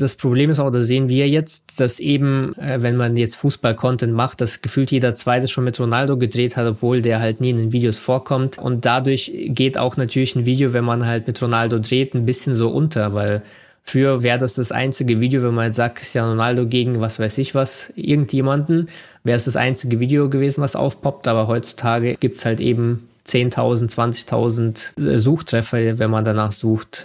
Das Problem ist auch, da sehen wir jetzt, dass eben, äh, wenn man jetzt Fußball-Content macht, dass gefühlt jeder Zweite schon mit Ronaldo gedreht hat, obwohl der halt nie in den Videos vorkommt. Und dadurch geht auch natürlich ein Video, wenn man halt mit Ronaldo dreht, ein bisschen so unter, weil Früher wäre das das einzige Video, wenn man jetzt sagt, Cristiano Ronaldo gegen was weiß ich was, irgendjemanden, wäre es das einzige Video gewesen, was aufpoppt. Aber heutzutage gibt's halt eben 10.000, 20.000 Suchtreffer, wenn man danach sucht.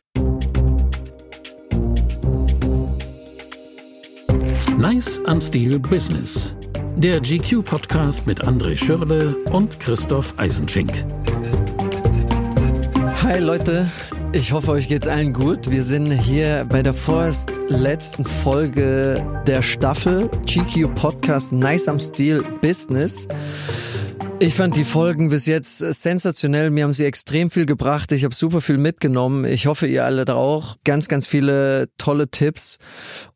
Nice am Stil Business. Der GQ-Podcast mit André Schürle und Christoph Eisenschink. Hi Leute, ich hoffe, euch geht's allen gut. Wir sind hier bei der vorerst letzten Folge der Staffel GQ Podcast Nice am Stil Business. Ich fand die Folgen bis jetzt sensationell. Mir haben sie extrem viel gebracht. Ich habe super viel mitgenommen. Ich hoffe, ihr alle da auch. Ganz, ganz viele tolle Tipps.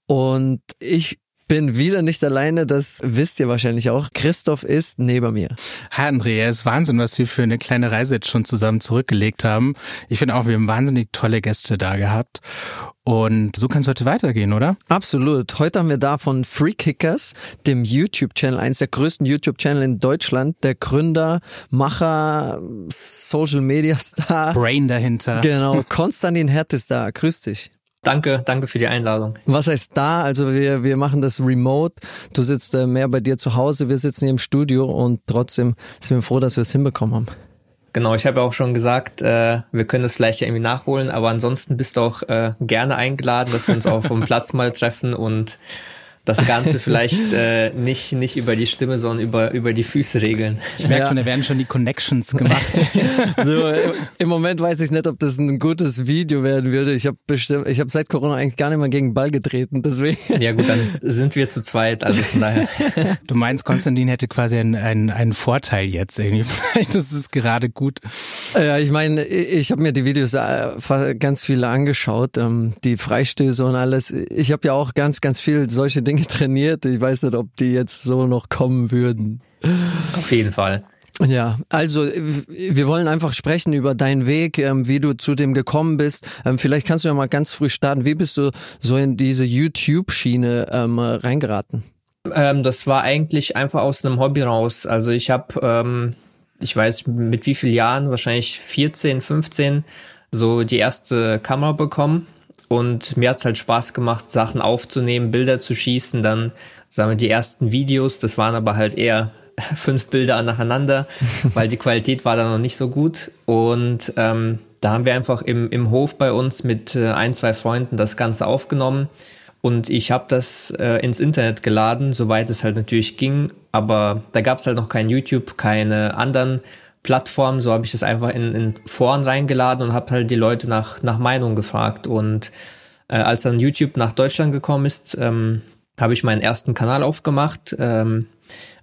Und ich bin wieder nicht alleine, das wisst ihr wahrscheinlich auch. Christoph ist neben mir. Hi André, es ist Wahnsinn, was wir für eine kleine Reise jetzt schon zusammen zurückgelegt haben. Ich finde auch, wir haben wahnsinnig tolle Gäste da gehabt. Und so kann es heute weitergehen, oder? Absolut. Heute haben wir da von Free Kickers, dem YouTube-Channel, eines der größten YouTube-Channel in Deutschland, der Gründer, Macher, Social Media Star. Brain dahinter. Genau, Konstantin Hert ist da. Grüß dich. Danke, danke für die Einladung. Was heißt da? Also wir, wir machen das remote. Du sitzt äh, mehr bei dir zu Hause, wir sitzen hier im Studio und trotzdem sind wir froh, dass wir es hinbekommen haben. Genau, ich habe ja auch schon gesagt, äh, wir können das gleich ja irgendwie nachholen, aber ansonsten bist du auch äh, gerne eingeladen, dass wir uns auch vom Platz mal treffen und das Ganze vielleicht äh, nicht, nicht über die Stimme, sondern über, über die Füße regeln. Ich merke ja. schon, da werden schon die Connections gemacht. so, Im Moment weiß ich nicht, ob das ein gutes Video werden würde. Ich habe bestimmt, ich habe seit Corona eigentlich gar nicht mehr gegen den Ball getreten, deswegen. Ja gut, dann sind wir zu zweit, also von daher. Du meinst, Konstantin hätte quasi einen, einen, einen Vorteil jetzt irgendwie. Vielleicht ist es gerade gut. Ja, ich meine, ich habe mir die Videos äh, ganz viele angeschaut, ähm, die Freistöße und alles. Ich habe ja auch ganz, ganz viel solche Dinge trainiert. Ich weiß nicht, ob die jetzt so noch kommen würden. Auf jeden Fall. Ja, also wir wollen einfach sprechen über deinen Weg, ähm, wie du zu dem gekommen bist. Ähm, vielleicht kannst du ja mal ganz früh starten. Wie bist du so in diese YouTube-Schiene ähm, reingeraten? Ähm, das war eigentlich einfach aus einem Hobby raus. Also ich habe, ähm, ich weiß mit wie vielen Jahren, wahrscheinlich 14, 15, so die erste Kamera bekommen und mir hat's halt Spaß gemacht, Sachen aufzunehmen, Bilder zu schießen, dann sagen wir die ersten Videos, das waren aber halt eher fünf Bilder nacheinander, weil die Qualität war dann noch nicht so gut. Und ähm, da haben wir einfach im, im Hof bei uns mit äh, ein, zwei Freunden das Ganze aufgenommen. Und ich habe das äh, ins Internet geladen, soweit es halt natürlich ging. Aber da gab's halt noch kein YouTube, keine anderen Plattform. So habe ich das einfach in, in Foren reingeladen und habe halt die Leute nach, nach Meinung gefragt. Und äh, als dann YouTube nach Deutschland gekommen ist, ähm, habe ich meinen ersten Kanal aufgemacht. Ähm,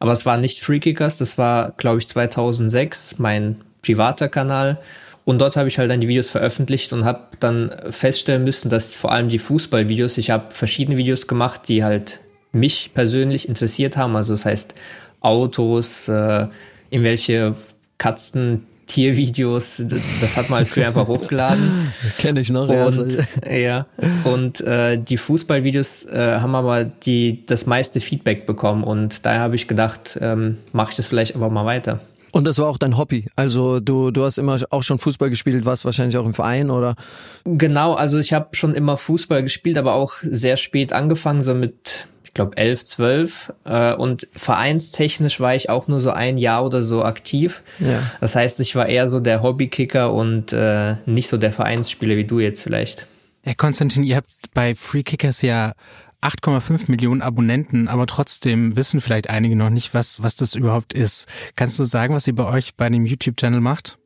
aber es war nicht Freekickers, das war, glaube ich, 2006 mein privater Kanal. Und dort habe ich halt dann die Videos veröffentlicht und habe dann feststellen müssen, dass vor allem die Fußballvideos, ich habe verschiedene Videos gemacht, die halt mich persönlich interessiert haben. Also das heißt Autos, äh, in welche Katzen Tiervideos, das hat man halt früher einfach hochgeladen. Kenne ich noch. Und, ja. Und äh, die Fußballvideos äh, haben aber die das meiste Feedback bekommen und daher habe ich gedacht, ähm, mache ich das vielleicht einfach mal weiter. Und das war auch dein Hobby. Also du du hast immer auch schon Fußball gespielt, warst wahrscheinlich auch im Verein oder? Genau, also ich habe schon immer Fußball gespielt, aber auch sehr spät angefangen, so mit glaube 11, 12 äh, und vereinstechnisch war ich auch nur so ein Jahr oder so aktiv. Ja. Das heißt, ich war eher so der Hobbykicker und äh, nicht so der Vereinsspieler wie du jetzt vielleicht. Herr Konstantin, ihr habt bei Free Kickers ja 8,5 Millionen Abonnenten, aber trotzdem wissen vielleicht einige noch nicht, was, was das überhaupt ist. Kannst du sagen, was ihr bei euch bei dem YouTube-Channel macht?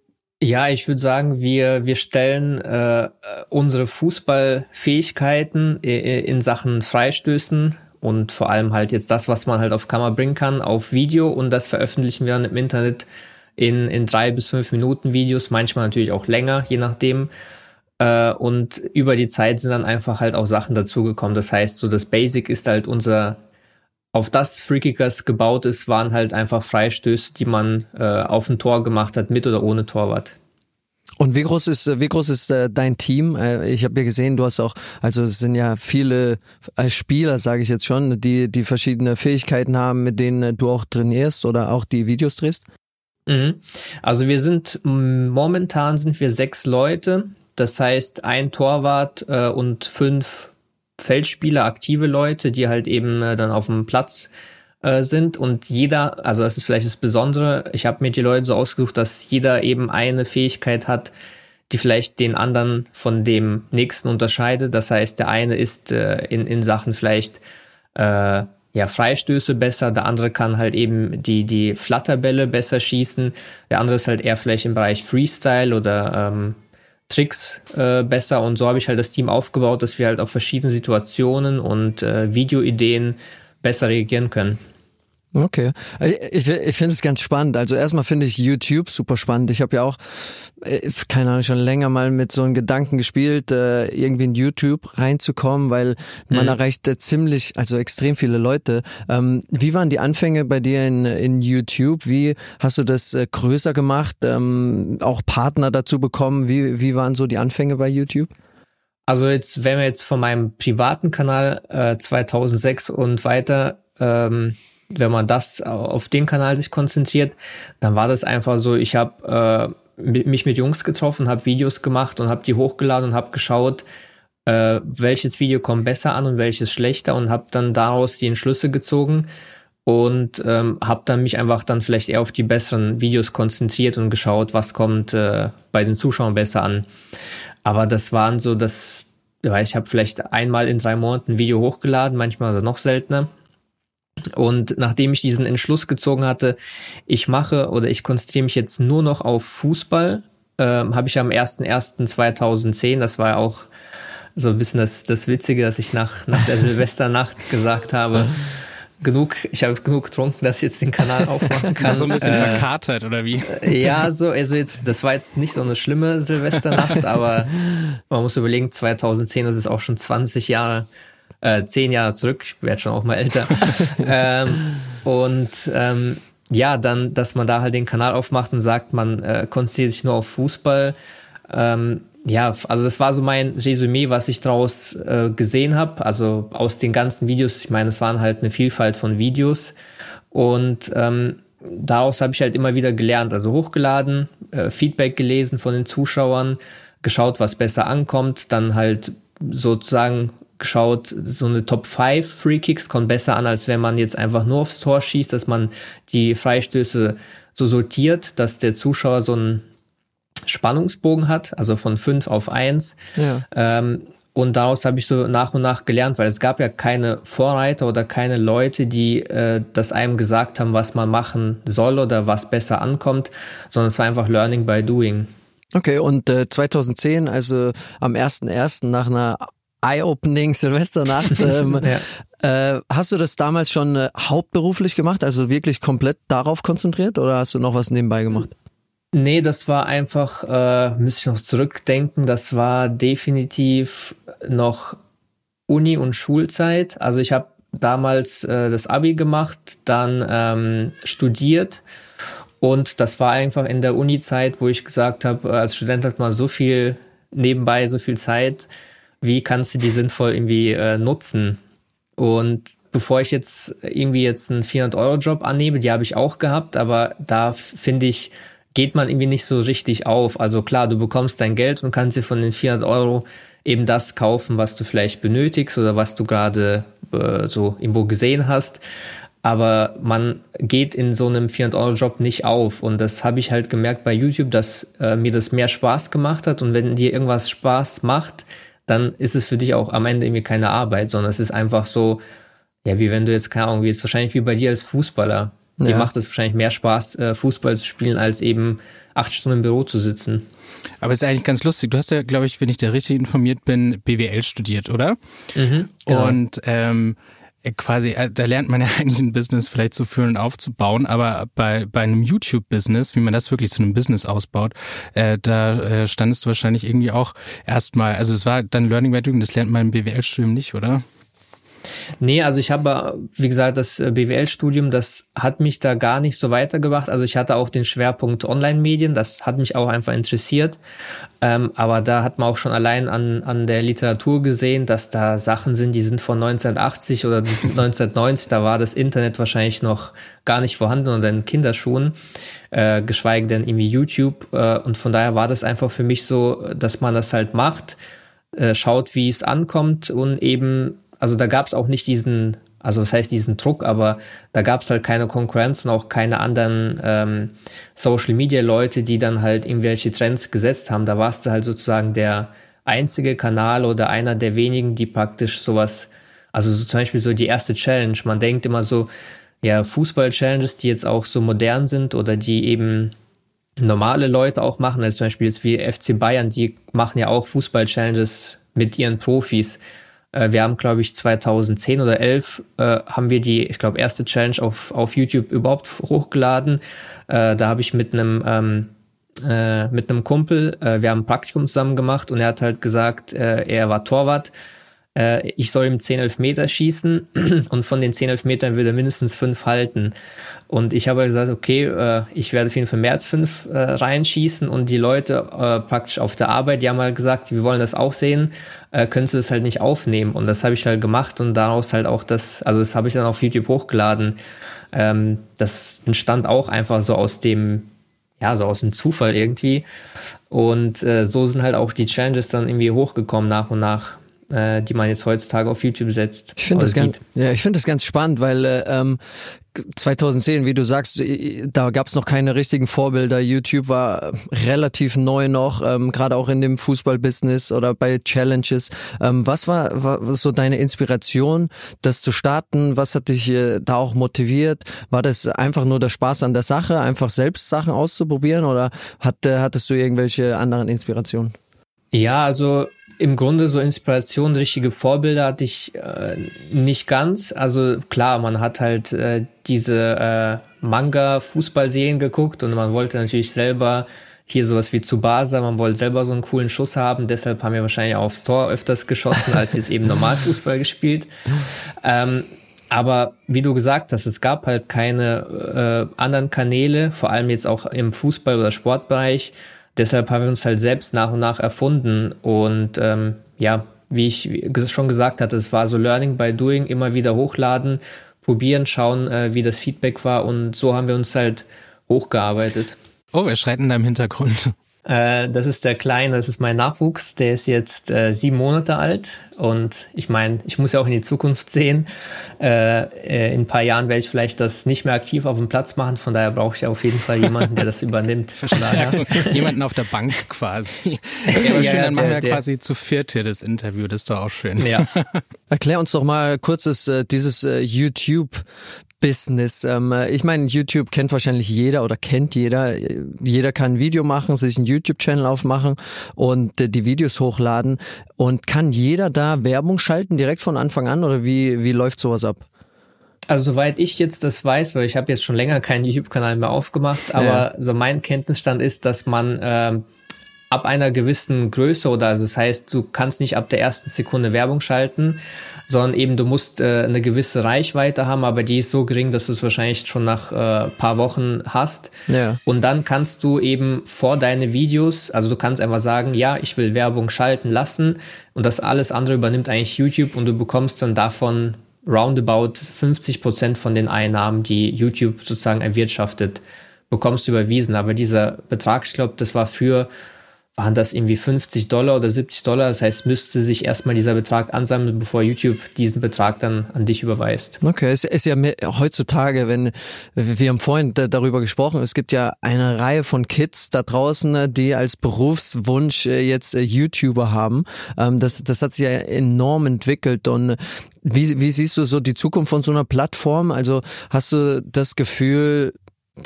Ja, ich würde sagen, wir, wir stellen äh, unsere Fußballfähigkeiten in Sachen Freistößen und vor allem halt jetzt das, was man halt auf Kamera bringen kann, auf Video und das veröffentlichen wir dann im Internet in, in drei bis fünf Minuten Videos, manchmal natürlich auch länger, je nachdem. Äh, und über die Zeit sind dann einfach halt auch Sachen dazugekommen. Das heißt, so das Basic ist halt unser, auf das Freakikers gebaut ist, waren halt einfach Freistöße, die man äh, auf ein Tor gemacht hat, mit oder ohne Torwart. Und wie groß ist wie groß ist äh, dein Team? Äh, ich habe ja gesehen, du hast auch, also es sind ja viele als Spieler, sage ich jetzt schon, die die verschiedene Fähigkeiten haben, mit denen äh, du auch trainierst oder auch die Videos drehst. Mhm. Also wir sind momentan sind wir sechs Leute. Das heißt ein Torwart äh, und fünf Feldspieler, aktive Leute, die halt eben äh, dann auf dem Platz äh, sind. Und jeder, also das ist vielleicht das Besondere, ich habe mir die Leute so ausgesucht, dass jeder eben eine Fähigkeit hat, die vielleicht den anderen von dem nächsten unterscheidet. Das heißt, der eine ist äh, in, in Sachen vielleicht äh, ja Freistöße besser, der andere kann halt eben die die Flatterbälle besser schießen, der andere ist halt eher vielleicht im Bereich Freestyle oder ähm, Tricks äh, besser und so habe ich halt das Team aufgebaut, dass wir halt auf verschiedene Situationen und äh, Videoideen besser reagieren können. Okay. Ich, ich finde es ganz spannend. Also erstmal finde ich YouTube super spannend. Ich habe ja auch, äh, keine Ahnung, schon länger mal mit so einem Gedanken gespielt, äh, irgendwie in YouTube reinzukommen, weil man mhm. erreicht ziemlich, also extrem viele Leute. Ähm, wie waren die Anfänge bei dir in, in YouTube? Wie hast du das äh, größer gemacht? Ähm, auch Partner dazu bekommen? Wie, wie waren so die Anfänge bei YouTube? Also jetzt, wenn wir jetzt von meinem privaten Kanal äh, 2006 und weiter ähm, wenn man das auf den Kanal sich konzentriert, dann war das einfach so, ich habe äh, mich mit Jungs getroffen, habe Videos gemacht und habe die hochgeladen und habe geschaut, äh, welches Video kommt besser an und welches schlechter und habe dann daraus die Entschlüsse gezogen und ähm, habe dann mich einfach dann vielleicht eher auf die besseren Videos konzentriert und geschaut, was kommt äh, bei den Zuschauern besser an. Aber das waren so, das, ich habe vielleicht einmal in drei Monaten ein Video hochgeladen, manchmal noch seltener. Und nachdem ich diesen Entschluss gezogen hatte, ich mache oder ich konzentriere mich jetzt nur noch auf Fußball, äh, habe ich am 01.01.2010, das war ja auch so ein bisschen das, das Witzige, dass ich nach, nach der Silvesternacht gesagt habe, genug, ich habe genug getrunken, dass ich jetzt den Kanal aufmachen kann. so ein bisschen äh, verkatert oder wie? Äh, ja, so, also jetzt, das war jetzt nicht so eine schlimme Silvesternacht, aber man muss überlegen, 2010, das ist auch schon 20 Jahre äh, zehn Jahre zurück, ich werde schon auch mal älter. ähm, und ähm, ja, dann, dass man da halt den Kanal aufmacht und sagt, man äh, konzentriert sich nur auf Fußball. Ähm, ja, also das war so mein Resümee, was ich daraus äh, gesehen habe. Also aus den ganzen Videos, ich meine, es waren halt eine Vielfalt von Videos. Und ähm, daraus habe ich halt immer wieder gelernt, also hochgeladen, äh, Feedback gelesen von den Zuschauern, geschaut, was besser ankommt, dann halt sozusagen geschaut, so eine Top 5 Free Kicks kommt besser an, als wenn man jetzt einfach nur aufs Tor schießt, dass man die Freistöße so sortiert, dass der Zuschauer so einen Spannungsbogen hat, also von 5 auf 1. Ja. Ähm, und daraus habe ich so nach und nach gelernt, weil es gab ja keine Vorreiter oder keine Leute, die äh, das einem gesagt haben, was man machen soll oder was besser ankommt, sondern es war einfach Learning by Doing. Okay, und äh, 2010, also am 1.1. nach einer Eye-Opening Silvesternacht. Ähm, ja. äh, hast du das damals schon äh, hauptberuflich gemacht, also wirklich komplett darauf konzentriert oder hast du noch was nebenbei gemacht? Nee, das war einfach, äh, müsste ich noch zurückdenken, das war definitiv noch Uni- und Schulzeit. Also ich habe damals äh, das Abi gemacht, dann ähm, studiert und das war einfach in der Uni-Zeit, wo ich gesagt habe, als Student hat man so viel nebenbei, so viel Zeit, wie kannst du die sinnvoll irgendwie äh, nutzen? Und bevor ich jetzt irgendwie jetzt einen 400-Euro-Job annehme, die habe ich auch gehabt, aber da finde ich, geht man irgendwie nicht so richtig auf. Also klar, du bekommst dein Geld und kannst dir von den 400 Euro eben das kaufen, was du vielleicht benötigst oder was du gerade äh, so irgendwo gesehen hast. Aber man geht in so einem 400-Euro-Job nicht auf. Und das habe ich halt gemerkt bei YouTube, dass äh, mir das mehr Spaß gemacht hat. Und wenn dir irgendwas Spaß macht, dann ist es für dich auch am Ende irgendwie keine Arbeit, sondern es ist einfach so, ja, wie wenn du jetzt, keine Ahnung, wie jetzt wahrscheinlich wie bei dir als Fußballer. Ja. Dir macht es wahrscheinlich mehr Spaß, äh, Fußball zu spielen, als eben acht Stunden im Büro zu sitzen. Aber es ist eigentlich ganz lustig. Du hast ja, glaube ich, wenn ich da richtig informiert bin, BWL studiert, oder? Mhm, genau. Und ähm, äh, quasi, äh, da lernt man ja eigentlich ein Business vielleicht zu führen und aufzubauen, aber bei, bei einem YouTube-Business, wie man das wirklich zu einem Business ausbaut, äh, da äh, standest du wahrscheinlich irgendwie auch erstmal, also es war dann Learning by Doing, das lernt man im BWL-Studium nicht, oder? Nee, also ich habe, wie gesagt, das äh, BWL-Studium, das hat mich da gar nicht so weitergebracht. Also ich hatte auch den Schwerpunkt Online-Medien, das hat mich auch einfach interessiert. Ähm, aber da hat man auch schon allein an, an der Literatur gesehen, dass da Sachen sind, die sind von 1980 oder 1990, da war das Internet wahrscheinlich noch gar nicht vorhanden oder in Kinderschuhen, äh, geschweige denn irgendwie YouTube. Äh, und von daher war das einfach für mich so, dass man das halt macht, äh, schaut, wie es ankommt und eben also da gab es auch nicht diesen, also das heißt diesen Druck, aber da gab es halt keine Konkurrenz und auch keine anderen ähm, Social Media Leute, die dann halt irgendwelche Trends gesetzt haben. Da warst du halt sozusagen der einzige Kanal oder einer der wenigen, die praktisch sowas, also so zum Beispiel so die erste Challenge. Man denkt immer so, ja, Fußball-Challenges, die jetzt auch so modern sind oder die eben normale Leute auch machen, also zum Beispiel jetzt wie FC Bayern, die machen ja auch Fußball-Challenges mit ihren Profis. Äh, wir haben, glaube ich, 2010 oder 11 äh, haben wir die, ich glaube, erste Challenge auf, auf YouTube überhaupt hochgeladen. Äh, da habe ich mit einem ähm, äh, mit einem Kumpel, äh, wir haben ein Praktikum zusammen gemacht und er hat halt gesagt, äh, er war Torwart. Ich soll ihm 10 Elfmeter schießen und von den 10 Elfmetern würde er mindestens fünf halten. Und ich habe gesagt, okay, äh, ich werde auf jeden Fall mehr als fünf äh, reinschießen. Und die Leute äh, praktisch auf der Arbeit, die haben halt gesagt, wir wollen das auch sehen, äh, könntest du das halt nicht aufnehmen. Und das habe ich halt gemacht und daraus halt auch das, also das habe ich dann auf YouTube hochgeladen. Ähm, das entstand auch einfach so aus dem, ja, so aus dem Zufall irgendwie. Und äh, so sind halt auch die Challenges dann irgendwie hochgekommen nach und nach äh, die man jetzt heutzutage auf YouTube setzt. Ich finde das, ganz, ja, ich finde das ganz spannend, weil äh, ähm, 2010, wie du sagst, da gab es noch keine richtigen Vorbilder. YouTube war relativ neu noch, ähm, gerade auch in dem Fußballbusiness oder bei Challenges. Ähm, was war, war so deine Inspiration, das zu starten? Was hat dich äh, da auch motiviert? War das einfach nur der Spaß an der Sache, einfach selbst Sachen auszuprobieren oder hat, äh, hattest du irgendwelche anderen Inspirationen? Ja, also im Grunde so Inspiration, richtige Vorbilder hatte ich äh, nicht ganz. Also klar, man hat halt äh, diese äh, Manga-Fußballserien geguckt und man wollte natürlich selber hier sowas wie Tsubasa, man wollte selber so einen coolen Schuss haben, deshalb haben wir wahrscheinlich aufs Tor öfters geschossen, als jetzt eben Normalfußball gespielt. Ähm, aber wie du gesagt hast, es gab halt keine äh, anderen Kanäle, vor allem jetzt auch im Fußball- oder Sportbereich, deshalb haben wir uns halt selbst nach und nach erfunden und ähm, ja, wie ich schon gesagt hatte, es war so Learning by Doing, immer wieder hochladen, probieren, schauen, äh, wie das Feedback war und so haben wir uns halt hochgearbeitet. Oh, wer schreit in deinem Hintergrund? Äh, das ist der Kleine, das ist mein Nachwuchs, der ist jetzt äh, sieben Monate alt und ich meine, ich muss ja auch in die Zukunft sehen. Äh, äh, in ein paar Jahren werde ich vielleicht das nicht mehr aktiv auf dem Platz machen, von daher brauche ich auf jeden Fall jemanden, der das übernimmt. Verstärkung. Jemanden auf der Bank quasi. Ja, aber ja, schön, dann machen wir quasi zu viert hier das Interview, das ist doch auch schön. Ja. Erklär uns doch mal kurzes äh, dieses äh, YouTube Business. Ähm, ich meine, YouTube kennt wahrscheinlich jeder oder kennt jeder. Jeder kann ein Video machen, sich einen YouTube-Channel aufmachen und äh, die Videos hochladen. Und kann jeder da Werbung schalten direkt von Anfang an oder wie, wie läuft sowas ab? Also soweit ich jetzt das weiß, weil ich habe jetzt schon länger keinen YouTube-Kanal mehr aufgemacht, aber ja. so mein Kenntnisstand ist, dass man ähm, ab einer gewissen Größe oder also das heißt, du kannst nicht ab der ersten Sekunde Werbung schalten, sondern eben du musst äh, eine gewisse Reichweite haben, aber die ist so gering, dass du es wahrscheinlich schon nach äh, paar Wochen hast. Ja. Und dann kannst du eben vor deine Videos, also du kannst einfach sagen, ja, ich will Werbung schalten lassen und das alles andere übernimmt eigentlich YouTube und du bekommst dann davon roundabout 50 Prozent von den Einnahmen, die YouTube sozusagen erwirtschaftet, bekommst du überwiesen. Aber dieser Betrag, ich glaube, das war für waren das irgendwie 50 Dollar oder 70 Dollar. Das heißt, müsste sich erstmal dieser Betrag ansammeln, bevor YouTube diesen Betrag dann an dich überweist. Okay, es ist ja mehr, heutzutage, wenn wir haben vorhin darüber gesprochen, es gibt ja eine Reihe von Kids da draußen, die als Berufswunsch äh, jetzt äh, YouTuber haben. Ähm, das, das hat sich ja enorm entwickelt und wie, wie siehst du so die Zukunft von so einer Plattform? Also hast du das Gefühl,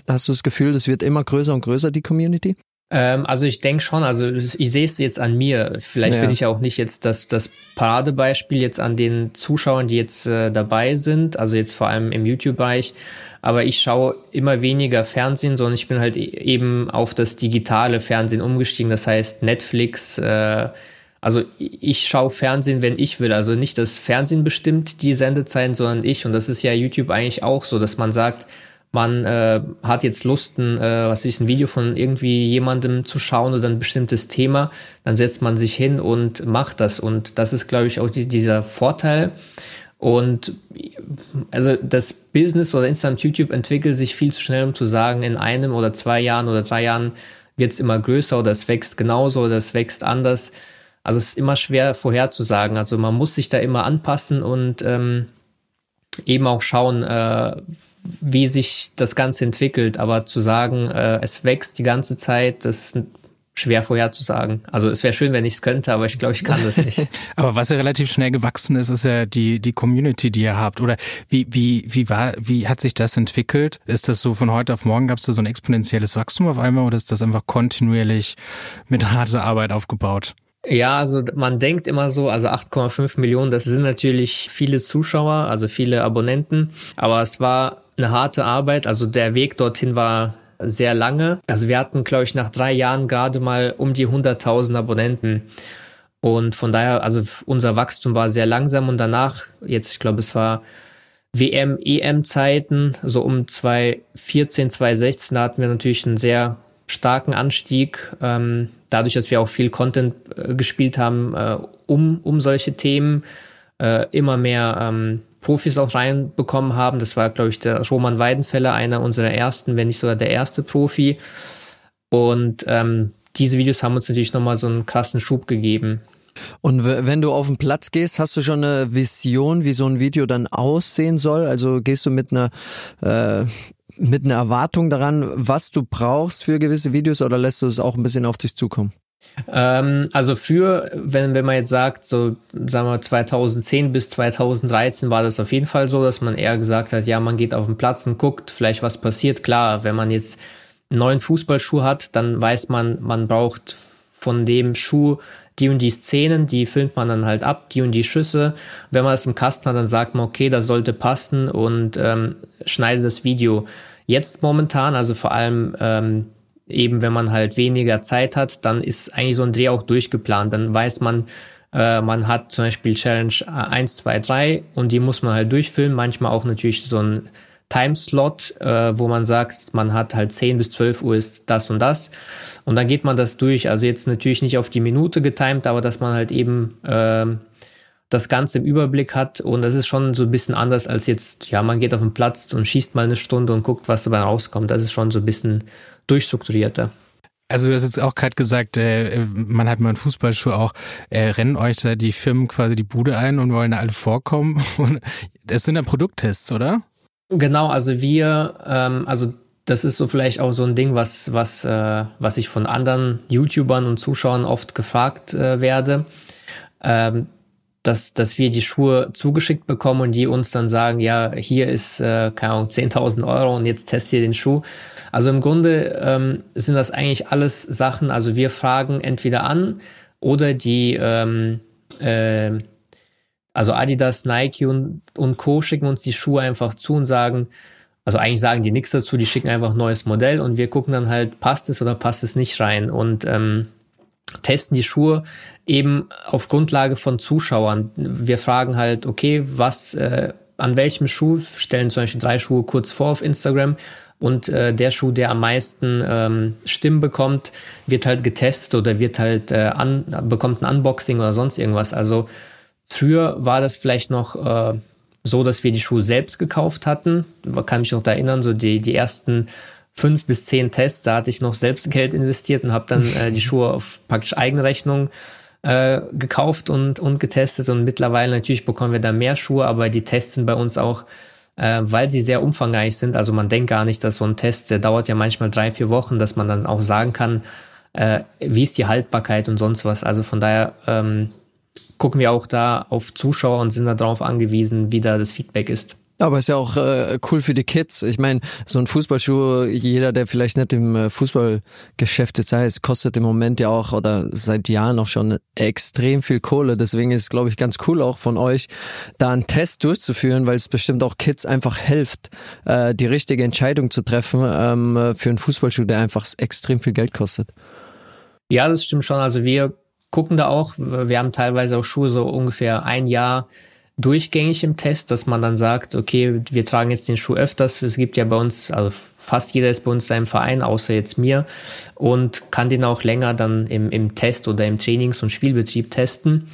hast du das Gefühl, das wird immer größer und größer, die Community? Ähm, also ich denke schon, also ich sehe es jetzt an mir. Vielleicht ja. bin ich ja auch nicht jetzt das, das Paradebeispiel jetzt an den Zuschauern, die jetzt äh, dabei sind, also jetzt vor allem im YouTube-Bereich. Aber ich schaue immer weniger Fernsehen, sondern ich bin halt e-, eben auf das digitale Fernsehen umgestiegen. Das heißt Netflix, äh, also ich schaue Fernsehen, wenn ich will. Also nicht das Fernsehen bestimmt die Sendezeiten, sondern ich. Und das ist ja YouTube eigentlich auch so, dass man sagt, man äh, hat jetzt Lust, ein, äh, was ist ein Video von irgendwie jemandem zu schauen oder ein bestimmtes Thema, dann setzt man sich hin und macht das. Und das ist, glaube ich, auch die, dieser Vorteil. Und also das Business oder Instagram, YouTube entwickelt sich viel zu schnell, um zu sagen, in einem oder zwei Jahren oder drei Jahren wird es immer größer oder es wächst genauso oder es wächst anders. Also es ist immer schwer vorherzusagen. Also man muss sich da immer anpassen und ähm, eben auch schauen, äh, wie sich das Ganze entwickelt. Aber zu sagen, äh, es wächst die ganze Zeit, das ist schwer vorherzusagen. Also es wäre schön, wenn ich es könnte, aber ich glaube, ich kann das nicht. aber was ja relativ schnell gewachsen ist, ist ja die die Community, die ihr habt. Oder wie wie wie war wie hat sich das entwickelt? Ist das so von heute auf morgen gab es da so ein exponentielles Wachstum auf einmal oder ist das einfach kontinuierlich mit harter Arbeit aufgebaut? Ja, also man denkt immer so, also 8,5 Millionen, das sind natürlich viele Zuschauer, also viele Abonnenten, aber es war eine harte Arbeit. Also der Weg dorthin war sehr lange. Also wir hatten, glaube ich, nach drei Jahren gerade mal um die 100.000 Abonnenten. Und von daher, also unser Wachstum war sehr langsam und danach, jetzt, ich glaube, es war WM, EM-Zeiten, so um 2014, 2016 hatten wir natürlich einen sehr starken Anstieg. Ähm, dadurch, dass wir auch viel Content äh, gespielt haben, äh, um, um solche Themen, äh, immer mehr ähm, Profis auch reinbekommen haben. Das war, glaube ich, der Roman Weidenfeller, einer unserer ersten, wenn nicht sogar der erste Profi. Und ähm, diese Videos haben uns natürlich nochmal so einen krassen Schub gegeben. Und wenn du auf den Platz gehst, hast du schon eine Vision, wie so ein Video dann aussehen soll? Also gehst du mit einer äh, mit einer Erwartung daran, was du brauchst für gewisse Videos oder lässt du es auch ein bisschen auf dich zukommen? Ähm, also für, wenn, wenn man jetzt sagt, so sagen wir 2010 bis 2013 war das auf jeden Fall so, dass man eher gesagt hat, ja, man geht auf den Platz und guckt vielleicht, was passiert. Klar, wenn man jetzt einen neuen Fußballschuh hat, dann weiß man, man braucht von dem Schuh die und die Szenen, die filmt man dann halt ab, die und die Schüsse. Wenn man es im Kasten hat, dann sagt man, okay, das sollte passen und ähm, schneidet das Video. Jetzt momentan, also vor allem ähm, eben wenn man halt weniger Zeit hat, dann ist eigentlich so ein Dreh auch durchgeplant. Dann weiß man, äh, man hat zum Beispiel Challenge 1, 2, 3 und die muss man halt durchfilmen. Manchmal auch natürlich so ein Timeslot, äh, wo man sagt, man hat halt 10 bis 12 Uhr ist das und das. Und dann geht man das durch. Also jetzt natürlich nicht auf die Minute getimt, aber dass man halt eben äh, das Ganze im Überblick hat. Und das ist schon so ein bisschen anders als jetzt, ja, man geht auf den Platz und schießt mal eine Stunde und guckt, was dabei rauskommt. Das ist schon so ein bisschen durchstrukturierter. Also du hast jetzt auch gerade gesagt, äh, man hat mal einen Fußballschuh auch, äh, rennen euch da die Firmen quasi die Bude ein und wollen da alle vorkommen. Das sind ja Produkttests, oder? Genau, also wir, ähm, also das ist so vielleicht auch so ein Ding, was, was, äh, was ich von anderen YouTubern und Zuschauern oft gefragt äh, werde. Ähm, dass, dass wir die Schuhe zugeschickt bekommen und die uns dann sagen, ja, hier ist, äh, keine Ahnung, 10.000 Euro und jetzt test ihr den Schuh. Also im Grunde ähm, sind das eigentlich alles Sachen, also wir fragen entweder an oder die, ähm, äh, also Adidas, Nike und, und Co. schicken uns die Schuhe einfach zu und sagen, also eigentlich sagen die nichts dazu, die schicken einfach ein neues Modell und wir gucken dann halt, passt es oder passt es nicht rein und ähm, testen die Schuhe eben auf Grundlage von Zuschauern. Wir fragen halt, okay, was, äh, an welchem Schuh stellen zum Beispiel drei Schuhe kurz vor auf Instagram und äh, der Schuh, der am meisten ähm, Stimmen bekommt, wird halt getestet oder wird halt äh, an, bekommt ein Unboxing oder sonst irgendwas. Also früher war das vielleicht noch äh, so, dass wir die Schuhe selbst gekauft hatten. Kann mich noch da erinnern, so die, die ersten fünf bis zehn Tests, da hatte ich noch selbst Geld investiert und habe dann äh, die Schuhe auf praktisch Eigenrechnung äh, gekauft und, und getestet. Und mittlerweile natürlich bekommen wir da mehr Schuhe, aber die Tests sind bei uns auch äh, weil sie sehr umfangreich sind. Also man denkt gar nicht, dass so ein Test, der dauert ja manchmal drei, vier Wochen, dass man dann auch sagen kann, äh, wie ist die Haltbarkeit und sonst was. Also von daher ähm, gucken wir auch da auf Zuschauer und sind darauf angewiesen, wie da das Feedback ist. Aber ist ja auch äh, cool für die Kids. Ich meine, so ein Fußballschuh, jeder, der vielleicht nicht im äh, Fußballgeschäft jetzt heißt, kostet im Moment ja auch oder seit Jahren auch schon extrem viel Kohle. Deswegen ist es, glaube ich, ganz cool auch von euch, da einen Test durchzuführen, weil es bestimmt auch Kids einfach hilft, äh, die richtige Entscheidung zu treffen ähm, für einen Fußballschuh, der einfach extrem viel Geld kostet. Ja, das stimmt schon. Also wir gucken da auch. Wir haben teilweise auch Schuhe so ungefähr ein Jahr durchgängig im Test, dass man dann sagt, okay, wir tragen jetzt den Schuh öfters. Es gibt ja bei uns, also fast jeder ist bei uns in Verein, außer jetzt mir, und kann den auch länger dann im, im Test oder im Trainings- und Spielbetrieb testen.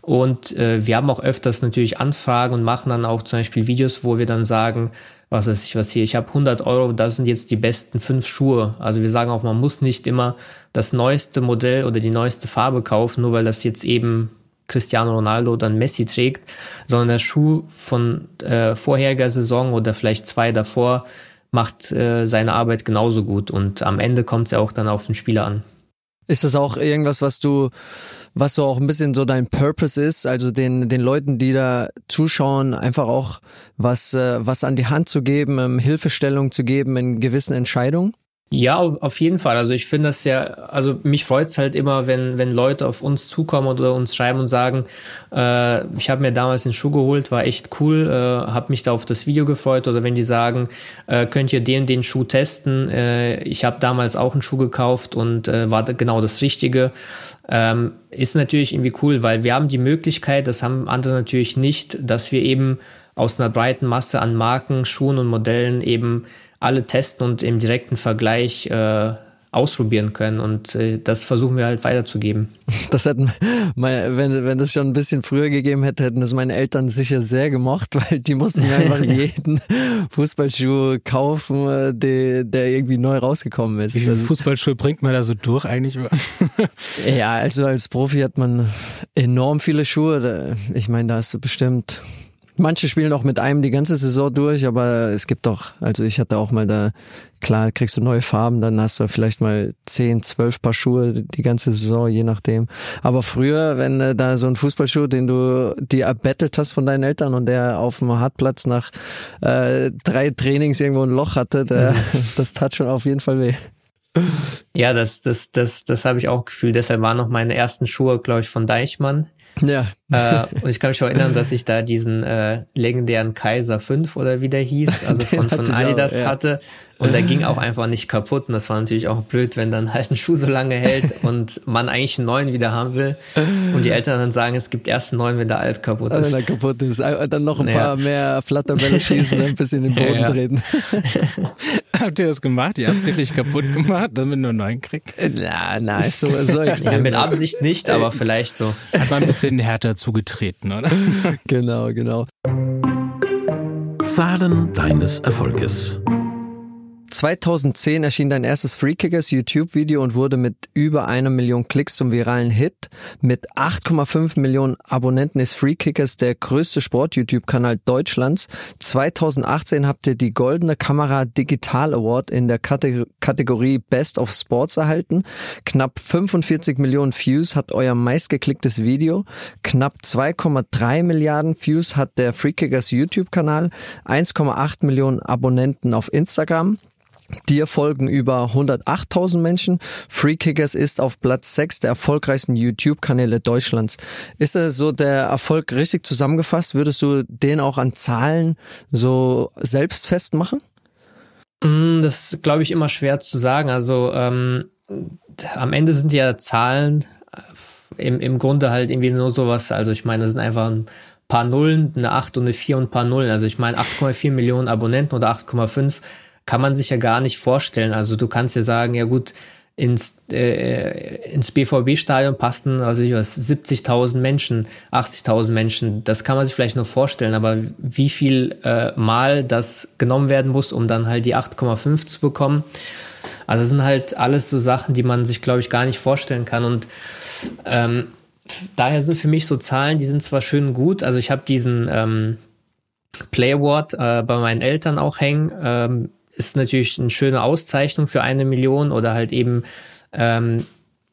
Und äh, wir haben auch öfters natürlich Anfragen und machen dann auch zum Beispiel Videos, wo wir dann sagen, was weiß ich was hier, ich habe 100 Euro, das sind jetzt die besten fünf Schuhe. Also wir sagen auch, man muss nicht immer das neueste Modell oder die neueste Farbe kaufen, nur weil das jetzt eben Cristiano Ronaldo dann Messi trägt, sondern der Schuh von äh, vorheriger Saison oder vielleicht zwei davor macht äh, seine Arbeit genauso gut und am Ende kommt es ja auch dann auf den Spieler an. Ist das auch irgendwas, was du, was so auch ein bisschen so dein Purpose ist, also den, den Leuten, die da zuschauen, einfach auch was, äh, was an die Hand zu geben, ähm, Hilfestellung zu geben in gewissen Entscheidungen? Ja, auf jeden Fall. Also ich finde das ja, also mich freut's halt immer, wenn, wenn Leute auf uns zukommen oder uns schreiben und sagen, äh, ich habe mir damals einen Schuh geholt, war echt cool, äh, habe mich da auf das Video gefreut. Oder wenn die sagen, äh, könnt ihr den, den Schuh testen, äh, ich habe damals auch einen Schuh gekauft und äh, war genau das Richtige. Ähm, ist natürlich irgendwie cool, weil wir haben die Möglichkeit, das haben andere natürlich nicht, dass wir eben aus einer breiten Masse an Marken, Schuhen und Modellen eben alle testen und im direkten Vergleich äh, ausprobieren können und äh, das versuchen wir halt weiterzugeben. Das hätten, meine, wenn wenn das schon ein bisschen früher gegeben hätte, hätten das meine Eltern sicher sehr gemocht, weil die mussten einfach jeden Fußballschuh kaufen, äh, der, der irgendwie neu rausgekommen ist. Wie viele Fußballschuhe bringt man da so durch eigentlich? ja, also als Profi hat man enorm viele Schuhe. Ich meine, da hast du bestimmt Manche spielen auch mit einem die ganze Saison durch, aber es gibt doch, also ich hatte auch mal da, klar, kriegst du neue Farben, dann hast du vielleicht mal zehn, zwölf Paar Schuhe die ganze Saison, je nachdem. Aber früher, wenn äh, da so ein Fußballschuh, den du dir erbettelt hast von deinen Eltern und der auf dem Hartplatz nach äh, drei Trainings irgendwo ein Loch hatte, der, mhm. das tat schon auf jeden Fall weh. Ja, das, das, das, das habe ich auch gefühlt. Deshalb waren noch meine ersten Schuhe, glaube ich, von Deichmann. Ja. Äh, und ich kann mich auch erinnern, dass ich da diesen äh, legendären Kaiser 5 oder wie der hieß, also von, von Adidas auch, ja. hatte. Und der ging auch einfach nicht kaputt. Und das war natürlich auch blöd, wenn dann halt ein Schuh so lange hält und man eigentlich einen neuen wieder haben will. Und die Eltern dann sagen, es gibt erst einen neuen, wenn der alt kaputt ist. Wenn der kaputt ist. Dann noch ein ja. paar mehr Flatterbälle schießen, ein bisschen in den Boden ja, treten. Habt ihr das gemacht? Ihr habt es wirklich kaputt gemacht, damit nur einen neuen kriegt? Na, na, so, so extrem. Ja, mit Absicht nicht, aber vielleicht so. Hat man ein bisschen härter zugetreten, oder? Genau, genau. Zahlen deines Erfolges. 2010 erschien dein erstes Freekickers YouTube-Video und wurde mit über einer Million Klicks zum viralen Hit. Mit 8,5 Millionen Abonnenten ist Freekickers der größte Sport-YouTube-Kanal Deutschlands. 2018 habt ihr die Goldene Kamera Digital Award in der Kategorie Best of Sports erhalten. Knapp 45 Millionen Views hat euer meistgeklicktes Video. Knapp 2,3 Milliarden Views hat der Freekickers YouTube-Kanal. 1,8 Millionen Abonnenten auf Instagram. Dir folgen über 108.000 Menschen. Free Kickers ist auf Platz 6 der erfolgreichsten YouTube-Kanäle Deutschlands. Ist das so der Erfolg richtig zusammengefasst? Würdest du den auch an Zahlen so selbst festmachen? Mm, das glaube ich immer schwer zu sagen. Also ähm, am Ende sind ja Zahlen äh, im, im Grunde halt irgendwie nur sowas. Also ich meine, das sind einfach ein paar Nullen, eine 8 und eine 4 und ein paar Nullen. Also ich meine 8,4 Millionen Abonnenten oder 8,5 kann man sich ja gar nicht vorstellen. Also du kannst ja sagen, ja gut, ins, äh, ins BVB-Stadion passten, also ich weiß, 70.000 Menschen, 80.000 Menschen. Das kann man sich vielleicht nur vorstellen, aber wie viel äh, Mal das genommen werden muss, um dann halt die 8,5 zu bekommen. Also sind halt alles so Sachen, die man sich, glaube ich, gar nicht vorstellen kann. Und ähm, daher sind für mich so Zahlen, die sind zwar schön gut. Also ich habe diesen ähm, Play Award äh, bei meinen Eltern auch hängen. Ähm, ist natürlich eine schöne Auszeichnung für eine Million oder halt eben ähm,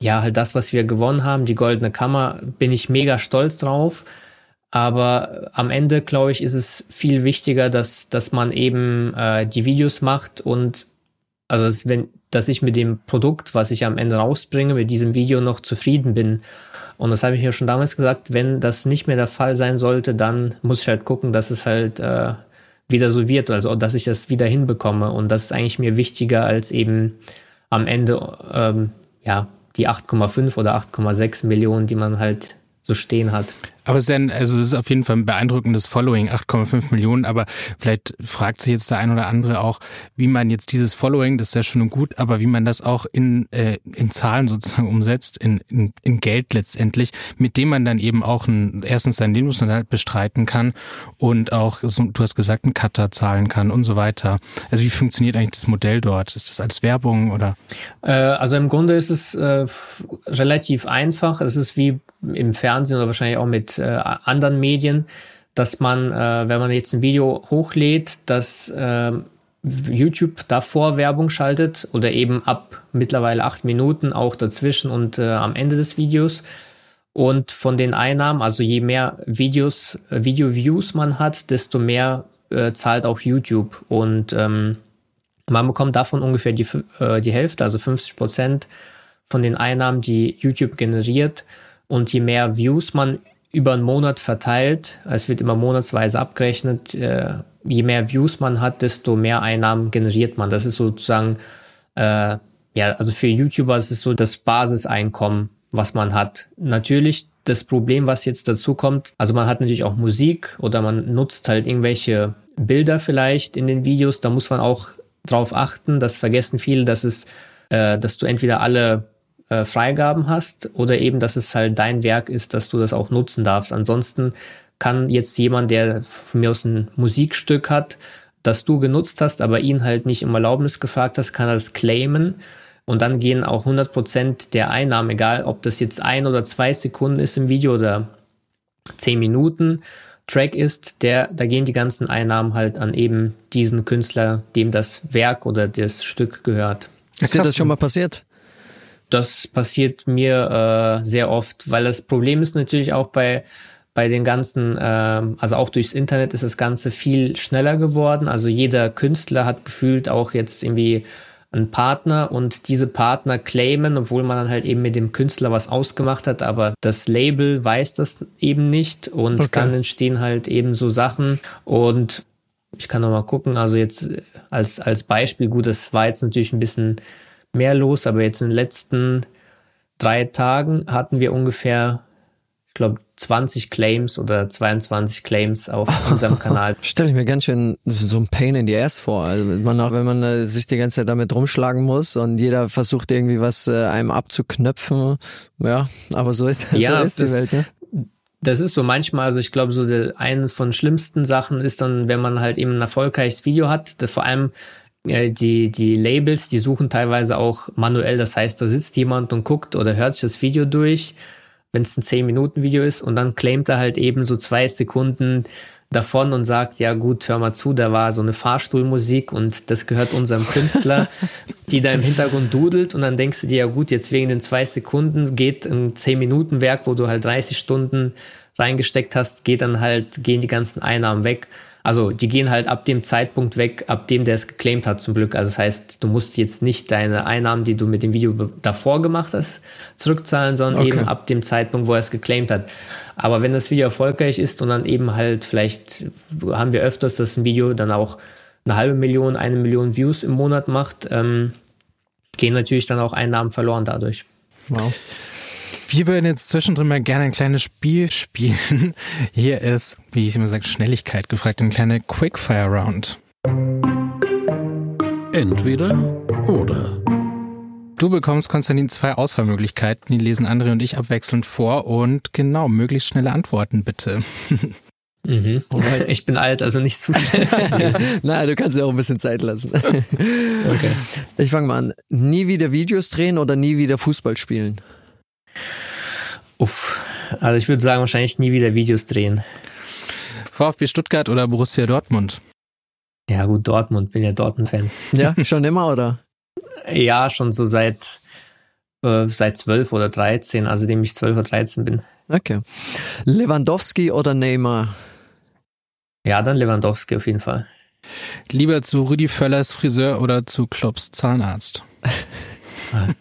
ja halt das, was wir gewonnen haben, die goldene Kammer, bin ich mega stolz drauf. Aber am Ende, glaube ich, ist es viel wichtiger, dass, dass man eben äh, die Videos macht und also dass, wenn, dass ich mit dem Produkt, was ich am Ende rausbringe, mit diesem Video noch zufrieden bin. Und das habe ich ja schon damals gesagt, wenn das nicht mehr der Fall sein sollte, dann muss ich halt gucken, dass es halt äh, wieder so wird, also dass ich das wieder hinbekomme. Und das ist eigentlich mir wichtiger als eben am Ende ähm, ja die 8,5 oder 8,6 Millionen, die man halt so stehen hat. Aber es ist, ein, also es ist auf jeden Fall ein beeindruckendes Following, 8,5 Millionen. Aber vielleicht fragt sich jetzt der ein oder andere auch, wie man jetzt dieses Following, das ist ja schon gut, aber wie man das auch in, äh, in Zahlen sozusagen umsetzt, in, in, in Geld letztendlich, mit dem man dann eben auch ein, erstens seinen Lebensunterhalt bestreiten kann und auch, du hast gesagt, einen Cutter zahlen kann und so weiter. Also wie funktioniert eigentlich das Modell dort? Ist das als Werbung oder? Äh, also im Grunde ist es äh, relativ einfach. Es ist wie im Fernsehen oder wahrscheinlich auch mit äh, anderen Medien, dass man, äh, wenn man jetzt ein Video hochlädt, dass äh, YouTube davor Werbung schaltet oder eben ab mittlerweile acht Minuten auch dazwischen und äh, am Ende des Videos. Und von den Einnahmen, also je mehr Videos, äh, Video-Views man hat, desto mehr äh, zahlt auch YouTube. Und ähm, man bekommt davon ungefähr die, die Hälfte, also 50 Prozent von den Einnahmen, die YouTube generiert. Und je mehr Views man über einen Monat verteilt. Es wird immer monatsweise abgerechnet. Äh, je mehr Views man hat, desto mehr Einnahmen generiert man. Das ist sozusagen, äh, ja, also für YouTuber ist es so das Basiseinkommen, was man hat. Natürlich das Problem, was jetzt dazu kommt, also man hat natürlich auch Musik oder man nutzt halt irgendwelche Bilder vielleicht in den Videos. Da muss man auch drauf achten. Das vergessen viele, dass es, äh, dass du entweder alle äh, Freigaben hast oder eben, dass es halt dein Werk ist, dass du das auch nutzen darfst. Ansonsten kann jetzt jemand, der von mir aus ein Musikstück hat, das du genutzt hast, aber ihn halt nicht um Erlaubnis gefragt hast, kann er das claimen. Und dann gehen auch 100 Prozent der Einnahmen, egal ob das jetzt ein oder zwei Sekunden ist im Video oder zehn Minuten Track ist, der, da gehen die ganzen Einnahmen halt an eben diesen Künstler, dem das Werk oder das Stück gehört. Ist dir das schon mal passiert? Das passiert mir äh, sehr oft, weil das Problem ist natürlich auch bei bei den ganzen, äh, also auch durchs Internet ist das Ganze viel schneller geworden. Also jeder Künstler hat gefühlt auch jetzt irgendwie einen Partner und diese Partner claimen, obwohl man dann halt eben mit dem Künstler was ausgemacht hat, aber das Label weiß das eben nicht und okay. dann entstehen halt eben so Sachen und ich kann noch mal gucken, also jetzt als, als Beispiel, gut, das war jetzt natürlich ein bisschen mehr los, aber jetzt in den letzten drei Tagen hatten wir ungefähr, ich glaube, 20 Claims oder 22 Claims auf unserem Kanal. Stelle ich mir ganz schön so ein Pain in the Ass vor. Also man auch, wenn man äh, sich die ganze Zeit damit rumschlagen muss und jeder versucht irgendwie was äh, einem abzuknöpfen. Ja, aber so ist, ja, so ist das, die Welt. Ne? Das ist so manchmal, also ich glaube, so der, eine von schlimmsten Sachen ist dann, wenn man halt eben ein erfolgreiches Video hat, das vor allem die, die Labels, die suchen teilweise auch manuell. Das heißt, da sitzt jemand und guckt oder hört sich das Video durch, wenn es ein 10-Minuten-Video ist, und dann claimt er halt eben so zwei Sekunden davon und sagt, ja gut, hör mal zu, da war so eine Fahrstuhlmusik und das gehört unserem Künstler, die da im Hintergrund dudelt und dann denkst du dir, ja gut, jetzt wegen den zwei Sekunden geht ein 10-Minuten-Werk, wo du halt 30 Stunden reingesteckt hast, geht dann halt, gehen die ganzen Einnahmen weg. Also die gehen halt ab dem Zeitpunkt weg, ab dem der es geclaimt hat zum Glück. Also das heißt, du musst jetzt nicht deine Einnahmen, die du mit dem Video davor gemacht hast, zurückzahlen, sondern okay. eben ab dem Zeitpunkt, wo er es geclaimt hat. Aber wenn das Video erfolgreich ist und dann eben halt vielleicht haben wir öfters, dass ein Video dann auch eine halbe Million, eine Million Views im Monat macht, ähm, gehen natürlich dann auch Einnahmen verloren dadurch. Wow. Wir würden jetzt zwischendrin mal gerne ein kleines Spiel spielen. Hier ist, wie ich immer sage, Schnelligkeit gefragt, eine kleine Quickfire Round. Entweder oder. Du bekommst, Konstantin, zwei Auswahlmöglichkeiten. Die lesen André und ich abwechselnd vor und genau, möglichst schnelle Antworten bitte. Mhm. Ich bin alt, also nicht zu schnell. Na, du kannst dir auch ein bisschen Zeit lassen. okay. Ich fange mal an. Nie wieder Videos drehen oder nie wieder Fußball spielen? Uff, also ich würde sagen, wahrscheinlich nie wieder Videos drehen. VfB Stuttgart oder Borussia Dortmund? Ja, gut, Dortmund, bin ja Dortmund-Fan. Ja, schon immer, oder? ja, schon so seit, äh, seit 12 oder 13, also dem ich 12 oder 13 bin. Okay. Lewandowski oder Neymar? Ja, dann Lewandowski auf jeden Fall. Lieber zu Rüdi Völlers Friseur oder zu Klopps Zahnarzt?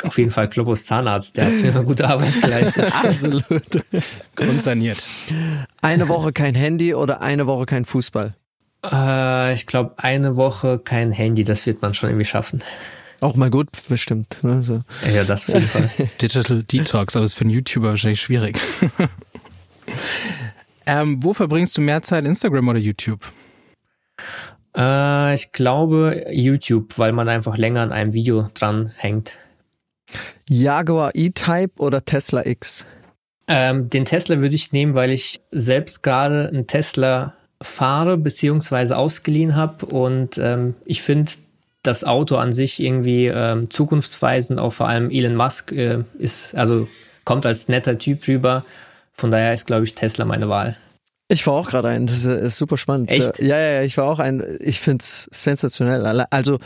Auf jeden Fall Globus Zahnarzt, der hat mir eine gute Arbeit geleistet. Absolut. Grundsaniert. Eine Woche kein Handy oder eine Woche kein Fußball? Äh, ich glaube, eine Woche kein Handy, das wird man schon irgendwie schaffen. Auch mal gut, bestimmt. Ne? So. Ja, das auf jeden Fall. Digital Detox, aber ist für einen YouTuber wahrscheinlich schwierig. ähm, wo verbringst du mehr Zeit, Instagram oder YouTube? Äh, ich glaube YouTube, weil man einfach länger an einem Video dran hängt. Jaguar E-Type oder Tesla X? Ähm, den Tesla würde ich nehmen, weil ich selbst gerade einen Tesla fahre beziehungsweise ausgeliehen habe und ähm, ich finde das Auto an sich irgendwie ähm, zukunftsweisend, auch vor allem Elon Musk äh, ist, also kommt als netter Typ rüber. Von daher ist, glaube ich, Tesla meine Wahl. Ich war auch gerade ein, das ist super spannend. Echt? Ja, ja, ja, ich war auch ein, ich finde es sensationell. Also,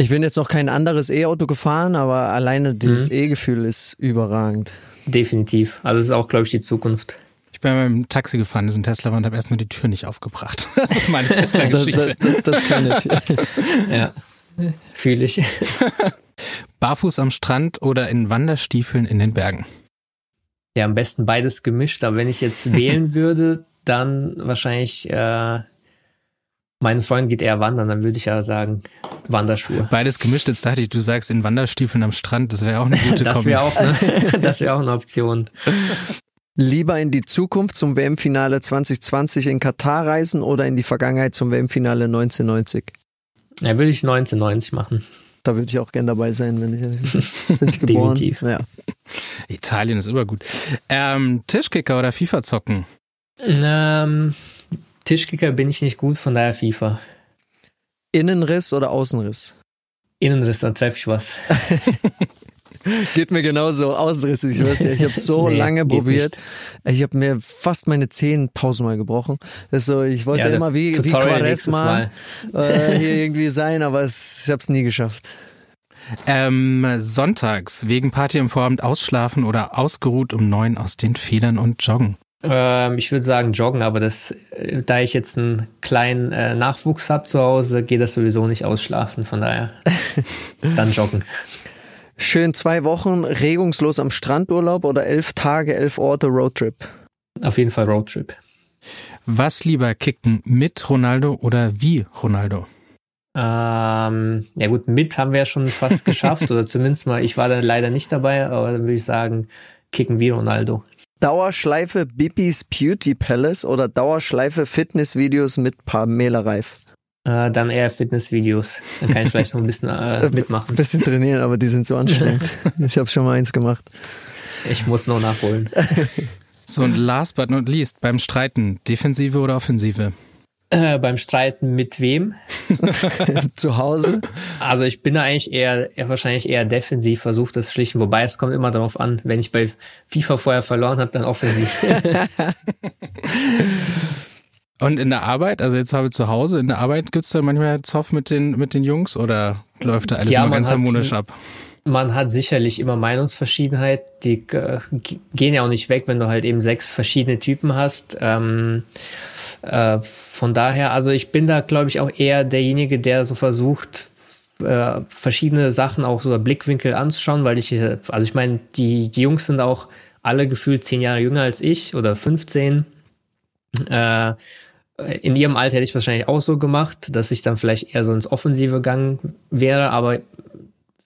ich bin jetzt noch kein anderes E-Auto gefahren, aber alleine dieses mhm. E-Gefühl ist überragend. Definitiv. Also, es ist auch, glaube ich, die Zukunft. Ich bin beim Taxi gefahren, das ist ein Tesla und habe erstmal die Tür nicht aufgebracht. Das ist meine Tesla-Geschichte. das, das, das, kann ich. ja, fühle ich. Barfuß am Strand oder in Wanderstiefeln in den Bergen? Ja, am besten beides gemischt, aber wenn ich jetzt wählen würde, dann wahrscheinlich, äh, mein Freund geht eher wandern, dann würde ich ja sagen, Wanderschuhe. Beides gemischt, jetzt dachte ich, du sagst in Wanderstiefeln am Strand, das wäre auch eine gute Das wäre auch, ne, das wäre auch eine Option. Lieber in die Zukunft zum WM-Finale 2020 in Katar reisen oder in die Vergangenheit zum WM-Finale 1990? Ja, würde ich 1990 machen. Da würde ich auch gern dabei sein, wenn ich, bin ich geboren. Definitiv. Ja. Italien ist immer gut. Ähm, Tischkicker oder FIFA zocken? Ähm, Tischkicker bin ich nicht gut, von daher FIFA. Innenriss oder Außenriss? Innenriss, dann treffe ich was. geht mir genauso. Außenriss, ich weiß ja, ich habe so nee, lange probiert. Nicht. Ich habe mir fast meine Zehen tausendmal gebrochen. Das so, ich wollte ja, immer wie, wie Quaresma äh, hier irgendwie sein, aber es, ich habe es nie geschafft. Ähm, sonntags wegen Party im Vorabend ausschlafen oder ausgeruht um neun aus den Federn und joggen? Ähm, ich würde sagen joggen, aber das, äh, da ich jetzt einen kleinen äh, Nachwuchs habe zu Hause, geht das sowieso nicht ausschlafen. Von daher dann joggen. Schön zwei Wochen regungslos am Strandurlaub oder elf Tage, elf Orte Roadtrip? Auf jeden Fall Roadtrip. Was lieber kicken, mit Ronaldo oder wie Ronaldo? Ähm, ja gut, mit haben wir ja schon fast geschafft oder zumindest mal, ich war da leider nicht dabei, aber dann würde ich sagen, kicken wie Ronaldo. Dauerschleife Bibis Beauty Palace oder Dauerschleife Fitnessvideos mit Pamela Reif? Äh, dann eher Fitnessvideos. Dann kann ich vielleicht noch ein bisschen äh, mitmachen. Ein bisschen trainieren, aber die sind so anstrengend. ich habe schon mal eins gemacht. Ich muss noch nachholen. So, und last but not least, beim Streiten, Defensive oder Offensive? Äh, beim Streiten mit wem? Zu Hause? Also ich bin da eigentlich eher, eher wahrscheinlich eher defensiv, versucht das schlichten, wobei es kommt immer darauf an, wenn ich bei FIFA vorher verloren habe, dann offensiv. Und in der Arbeit, also jetzt habe ich zu Hause, in der Arbeit gibt's da manchmal Zoff mit den, mit den Jungs oder läuft da alles ja, immer ganz harmonisch ab? Man hat sicherlich immer Meinungsverschiedenheit, die äh, gehen ja auch nicht weg, wenn du halt eben sechs verschiedene Typen hast. Ähm, äh, von daher, also ich bin da, glaube ich, auch eher derjenige, der so versucht, äh, verschiedene Sachen auch so Blickwinkel anzuschauen, weil ich, äh, also ich meine, die, die Jungs sind auch alle gefühlt zehn Jahre jünger als ich oder 15. Äh, in ihrem Alter hätte ich wahrscheinlich auch so gemacht, dass ich dann vielleicht eher so ins Offensive gegangen wäre, aber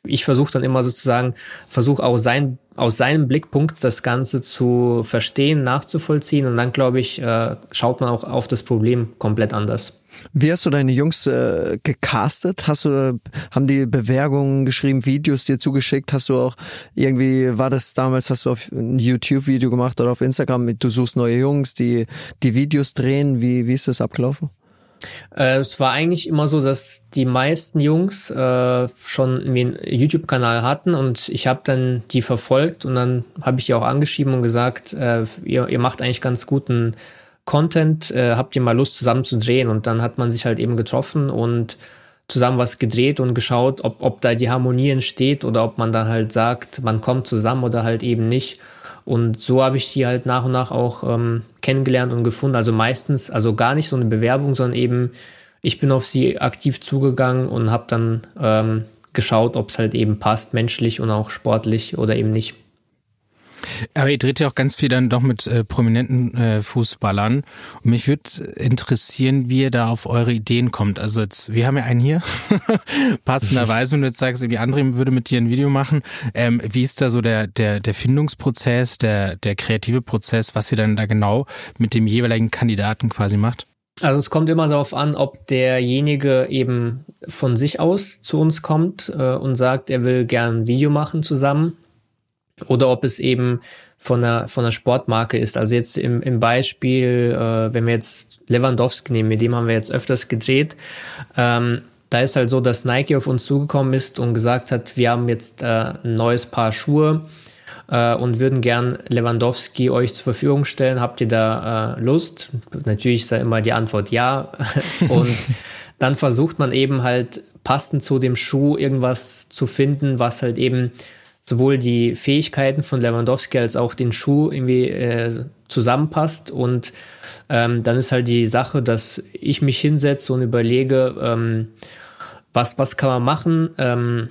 ich versuche dann immer sozusagen, versuche auch sein, aus seinem Blickpunkt das Ganze zu verstehen, nachzuvollziehen und dann, glaube ich, äh, schaut man auch auf das Problem komplett anders. Wie hast du deine Jungs äh, gecastet? Hast du, haben die Bewerbungen geschrieben, Videos dir zugeschickt? Hast du auch irgendwie, war das damals, hast du auf ein YouTube-Video gemacht oder auf Instagram, du suchst neue Jungs, die die Videos drehen? Wie, wie ist das abgelaufen? Äh, es war eigentlich immer so, dass die meisten Jungs äh, schon einen YouTube-Kanal hatten und ich habe dann die verfolgt und dann habe ich die auch angeschrieben und gesagt, äh, ihr, ihr macht eigentlich ganz guten Content, äh, habt ihr mal Lust zusammen zu drehen? Und dann hat man sich halt eben getroffen und zusammen was gedreht und geschaut, ob, ob da die Harmonie entsteht oder ob man dann halt sagt, man kommt zusammen oder halt eben nicht. Und so habe ich die halt nach und nach auch ähm, kennengelernt und gefunden. Also meistens, also gar nicht so eine Bewerbung, sondern eben, ich bin auf sie aktiv zugegangen und habe dann ähm, geschaut, ob es halt eben passt, menschlich und auch sportlich oder eben nicht. Aber ihr dreht ja auch ganz viel dann doch mit äh, prominenten äh, Fußballern. Und mich würde interessieren, wie ihr da auf eure Ideen kommt. Also jetzt, wir haben ja einen hier, passenderweise, wenn du jetzt sagst, irgendwie André würde mit dir ein Video machen. Ähm, wie ist da so der, der, der Findungsprozess, der, der kreative Prozess, was ihr dann da genau mit dem jeweiligen Kandidaten quasi macht? Also es kommt immer darauf an, ob derjenige eben von sich aus zu uns kommt äh, und sagt, er will gern ein Video machen zusammen oder ob es eben von einer, von einer Sportmarke ist. Also jetzt im, im Beispiel, äh, wenn wir jetzt Lewandowski nehmen, mit dem haben wir jetzt öfters gedreht, ähm, da ist halt so, dass Nike auf uns zugekommen ist und gesagt hat, wir haben jetzt äh, ein neues Paar Schuhe äh, und würden gern Lewandowski euch zur Verfügung stellen. Habt ihr da äh, Lust? Natürlich ist da immer die Antwort ja. und dann versucht man eben halt passend zu dem Schuh irgendwas zu finden, was halt eben sowohl die Fähigkeiten von Lewandowski als auch den Schuh irgendwie äh, zusammenpasst. Und ähm, dann ist halt die Sache, dass ich mich hinsetze und überlege, ähm, was, was kann man machen? Ähm,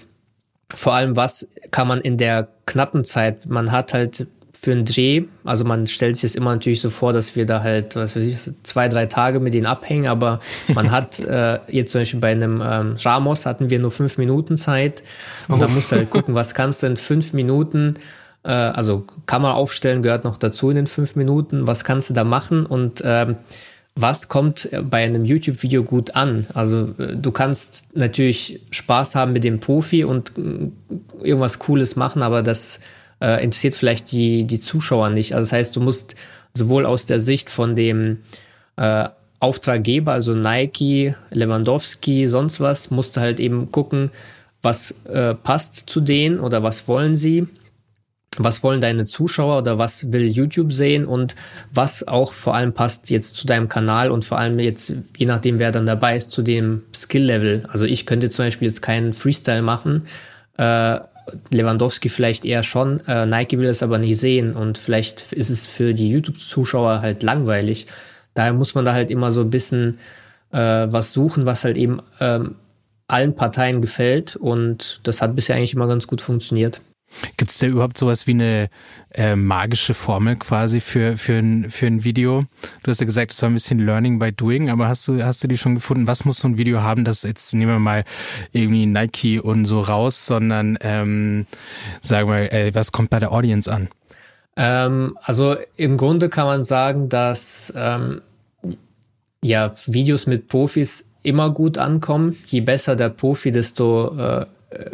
vor allem, was kann man in der knappen Zeit, man hat halt für einen Dreh, also man stellt sich das immer natürlich so vor, dass wir da halt, was weiß ich, zwei, drei Tage mit denen abhängen, aber man hat äh, jetzt zum Beispiel bei einem ähm, Ramos hatten wir nur fünf Minuten Zeit. Und oh. da musst du halt gucken, was kannst du in fünf Minuten, äh, also Kamera aufstellen gehört noch dazu in den fünf Minuten, was kannst du da machen? Und ähm, was kommt bei einem YouTube-Video gut an? Also äh, du kannst natürlich Spaß haben mit dem Profi und äh, irgendwas Cooles machen, aber das äh, interessiert vielleicht die, die Zuschauer nicht. Also das heißt, du musst sowohl aus der Sicht von dem äh, Auftraggeber, also Nike, Lewandowski, sonst was, musst du halt eben gucken, was äh, passt zu denen oder was wollen sie was wollen deine Zuschauer oder was will YouTube sehen und was auch vor allem passt jetzt zu deinem Kanal und vor allem jetzt, je nachdem wer dann dabei ist, zu dem Skill-Level. Also ich könnte zum Beispiel jetzt keinen Freestyle machen, äh, Lewandowski vielleicht eher schon, äh, Nike will es aber nicht sehen und vielleicht ist es für die YouTube-Zuschauer halt langweilig. Daher muss man da halt immer so ein bisschen äh, was suchen, was halt eben ähm, allen Parteien gefällt und das hat bisher eigentlich immer ganz gut funktioniert. Gibt es da überhaupt sowas wie eine äh, magische Formel quasi für, für, ein, für ein Video? Du hast ja gesagt, es war ein bisschen Learning by Doing, aber hast du, hast du die schon gefunden? Was muss so ein Video haben, das jetzt nehmen wir mal irgendwie Nike und so raus, sondern ähm, sagen wir, äh, was kommt bei der Audience an? Ähm, also im Grunde kann man sagen, dass ähm, ja Videos mit Profis immer gut ankommen. Je besser der Profi, desto äh,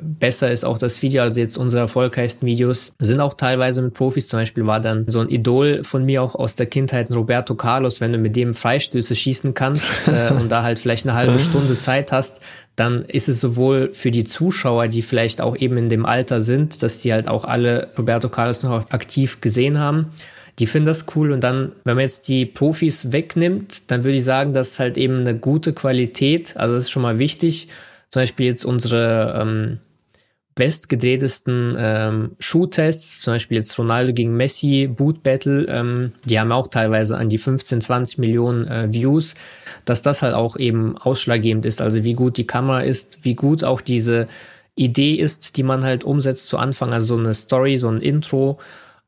besser ist auch das Video. Also jetzt unsere erfolgreichsten Videos sind auch teilweise mit Profis. Zum Beispiel war dann so ein Idol von mir auch aus der Kindheit, Roberto Carlos. Wenn du mit dem Freistöße schießen kannst äh, und da halt vielleicht eine halbe Stunde Zeit hast, dann ist es sowohl für die Zuschauer, die vielleicht auch eben in dem Alter sind, dass die halt auch alle Roberto Carlos noch aktiv gesehen haben, die finden das cool. Und dann, wenn man jetzt die Profis wegnimmt, dann würde ich sagen, dass halt eben eine gute Qualität, also das ist schon mal wichtig, zum Beispiel jetzt unsere ähm, bestgedrehtesten ähm, Schuhtests, zum Beispiel jetzt Ronaldo gegen Messi, Boot Battle, ähm, die haben auch teilweise an die 15, 20 Millionen äh, Views, dass das halt auch eben ausschlaggebend ist, also wie gut die Kamera ist, wie gut auch diese Idee ist, die man halt umsetzt zu Anfang, also so eine Story, so ein Intro,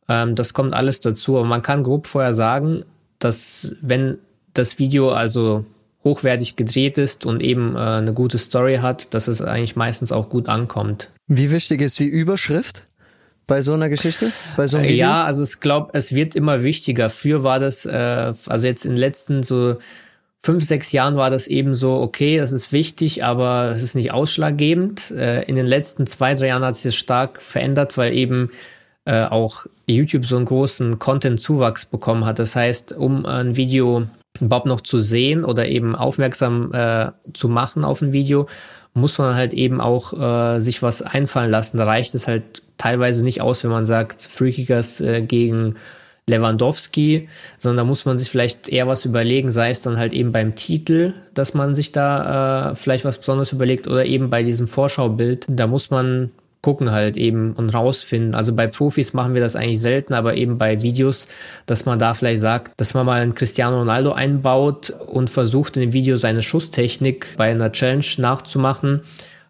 ähm, das kommt alles dazu. Aber man kann grob vorher sagen, dass wenn das Video also hochwertig gedreht ist und eben äh, eine gute Story hat, dass es eigentlich meistens auch gut ankommt. Wie wichtig ist die Überschrift? bei so einer Geschichte? Bei so einem Video? Ja, also ich glaube, es wird immer wichtiger. Früher war das, äh, also jetzt in den letzten so fünf, sechs Jahren war das eben so, okay, das ist wichtig, aber es ist nicht ausschlaggebend. Äh, in den letzten zwei, drei Jahren hat sich das stark verändert, weil eben äh, auch YouTube so einen großen Content-Zuwachs bekommen hat. Das heißt, um ein Video überhaupt noch zu sehen oder eben aufmerksam äh, zu machen auf ein Video, muss man halt eben auch äh, sich was einfallen lassen. Da reicht es halt teilweise nicht aus, wenn man sagt, Freakigers äh, gegen Lewandowski, sondern da muss man sich vielleicht eher was überlegen, sei es dann halt eben beim Titel, dass man sich da äh, vielleicht was Besonderes überlegt oder eben bei diesem Vorschaubild. Da muss man gucken halt eben und rausfinden. Also bei Profis machen wir das eigentlich selten, aber eben bei Videos, dass man da vielleicht sagt, dass man mal einen Cristiano Ronaldo einbaut und versucht in dem Video seine Schusstechnik bei einer Challenge nachzumachen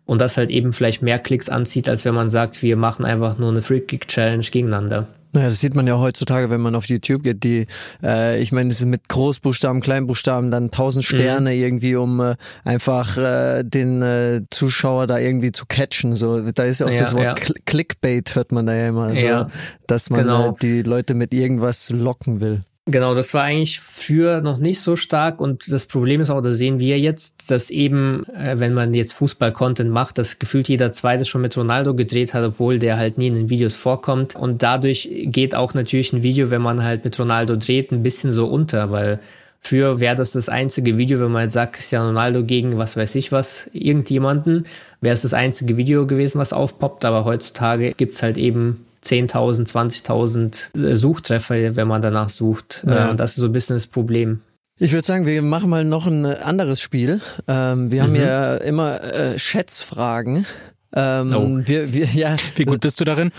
und das halt eben vielleicht mehr Klicks anzieht, als wenn man sagt, wir machen einfach nur eine Free Kick Challenge gegeneinander. Naja, das sieht man ja heutzutage, wenn man auf YouTube geht. Die, äh, ich meine, es ist mit Großbuchstaben, Kleinbuchstaben, dann tausend mhm. Sterne mhm. irgendwie, um äh, einfach äh, den äh, Zuschauer da irgendwie zu catchen. So, da ist ja auch ja, das Wort ja. Clickbait, hört man da ja immer. Also, ja, dass man genau. äh, die Leute mit irgendwas locken will. Genau, das war eigentlich früher noch nicht so stark und das Problem ist auch, da sehen wir jetzt, dass eben, äh, wenn man jetzt Fußball-Content macht, dass gefühlt jeder Zweite schon mit Ronaldo gedreht hat, obwohl der halt nie in den Videos vorkommt. Und dadurch geht auch natürlich ein Video, wenn man halt mit Ronaldo dreht, ein bisschen so unter, weil Früher wäre das das einzige Video, wenn man jetzt sagt, Cristiano Ronaldo gegen was weiß ich was, irgendjemanden, wäre es das einzige Video gewesen, was aufpoppt, aber heutzutage gibt's halt eben 10.000, 20.000 äh, Suchtreffer, wenn man danach sucht. Äh, ja. das ist so ein bisschen das Problem. Ich würde sagen, wir machen mal noch ein anderes Spiel. Ähm, wir mhm. haben ja immer äh, Schätzfragen. Ähm, oh. wir, wir, ja. Wie gut bist du darin?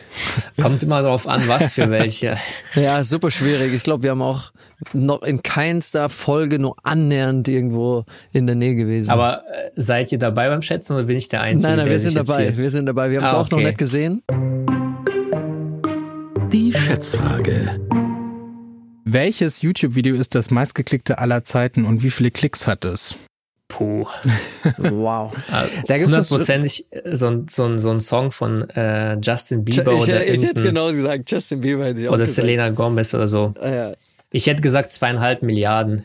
Kommt immer darauf an, was für welche. ja, super schwierig. Ich glaube, wir haben auch noch in keinster Folge nur annähernd irgendwo in der Nähe gewesen. Aber äh, seid ihr dabei beim Schätzen oder bin ich der Einzige? Nein, nein, wir sind dabei. Wir sind dabei. Wir haben es ah, auch okay. noch nicht gesehen. Schätzfrage. Welches YouTube-Video ist das meistgeklickte aller Zeiten und wie viele Klicks hat es? Puh. Wow. da gibt's hundertprozentig so ein, so, ein, so ein Song von äh, Justin Bieber ich, oder ich hätte genau gesagt, Justin Bieber hätte ich auch Oder gesagt. Selena Gomez oder so. Ah, ja. Ich hätte gesagt zweieinhalb Milliarden.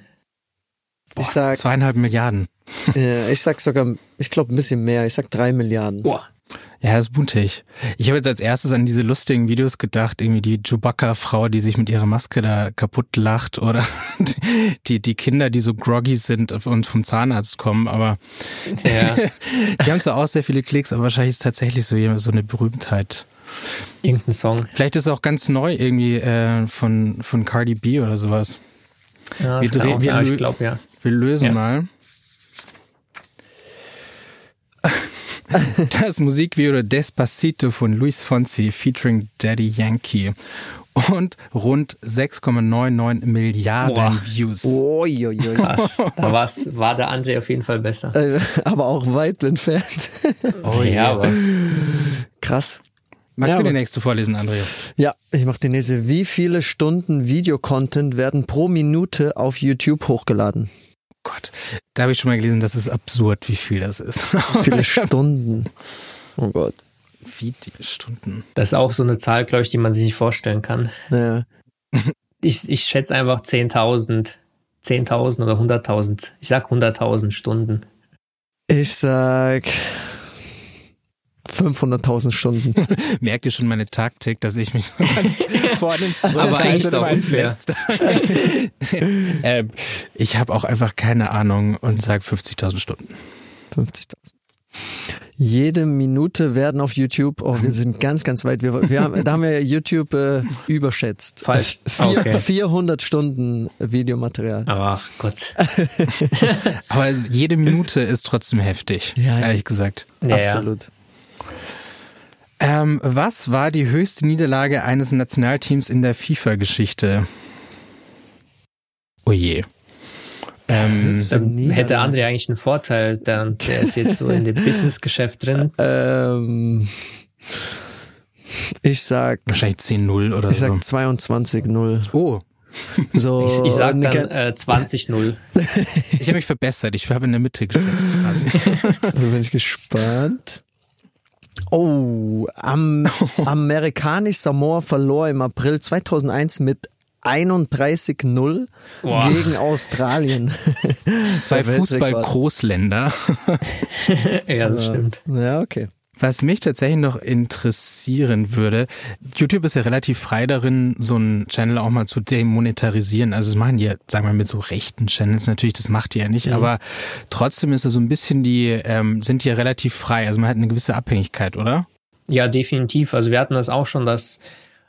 Boah, ich sag zweieinhalb Milliarden. Ja, ich sag sogar, ich glaube ein bisschen mehr. Ich sag drei Milliarden. Boah. Ja, das ist buntig. Ich habe jetzt als erstes an diese lustigen Videos gedacht, irgendwie die Chewbacca-Frau, die sich mit ihrer Maske da kaputt lacht oder die, die Kinder, die so groggy sind und vom Zahnarzt kommen, aber ja. die haben zwar auch sehr viele Klicks, aber wahrscheinlich ist tatsächlich so, so eine Berühmtheit. Irgendein Song. Vielleicht ist es auch ganz neu irgendwie äh, von, von Cardi B oder sowas. Ja, wir, drehen, wir, ich glaube, ja. Wir lösen ja. mal. das Musikvideo Despacito von Luis Fonsi featuring Daddy Yankee und rund 6,99 Milliarden Boah. Views. Oi, oi, oi. Krass. Da war's, war der André auf jeden Fall besser. Äh, aber auch weit entfernt. Oh ja, aber. Krass. Magst ja, du die nächste vorlesen, André? Ja, ich mache die nächste. Wie viele Stunden Videocontent werden pro Minute auf YouTube hochgeladen? Gott, da habe ich schon mal gelesen, das ist absurd, wie viel das ist. Wie viele Stunden? Oh Gott. Wie die Stunden? Das ist auch so eine Zahl, glaube ich, die man sich nicht vorstellen kann. Ja. Ich, ich schätze einfach 10.000. 10.000 oder 100.000. Ich sag 100.000 Stunden. Ich sag 500.000 Stunden. Merkt ihr schon meine Taktik, dass ich mich so ganz vor dem Aber eigentlich ist auch unfair. äh, ich habe auch einfach keine Ahnung und sage 50.000 Stunden. 50.000. Jede Minute werden auf YouTube, oh, wir sind ganz, ganz weit. Wir, wir haben, da haben wir YouTube äh, überschätzt. Falsch. Vier, okay. 400 Stunden Videomaterial. Ach Gott. Aber jede Minute ist trotzdem heftig, ja, ehrlich gesagt. Ja, Absolut. Ja. Ähm, was war die höchste Niederlage eines Nationalteams in der FIFA-Geschichte? Oh je. Ähm, hätte André eigentlich einen Vorteil, dann der ist jetzt so in dem Businessgeschäft drin. Ähm, ich sag wahrscheinlich 10-0 oder ich so. Ich sag 22-0. Oh. So, ich, ich sag dann äh, 20-0. ich habe mich verbessert. Ich habe in der Mitte geschätzt. bin ich gespannt. Oh, am, amerikanisch Samoa verlor im April 2001 mit 31-0 gegen Australien. Zwei Fußball-Großländer. ja, das stimmt. Ja, okay. Was mich tatsächlich noch interessieren würde, YouTube ist ja relativ frei darin, so einen Channel auch mal zu demonetarisieren. Also das machen die ja, sagen wir mal, mit so rechten Channels natürlich, das macht die ja nicht, mhm. aber trotzdem ist da so ein bisschen die, ähm, sind die ja relativ frei. Also man hat eine gewisse Abhängigkeit, oder? Ja, definitiv. Also wir hatten das auch schon, dass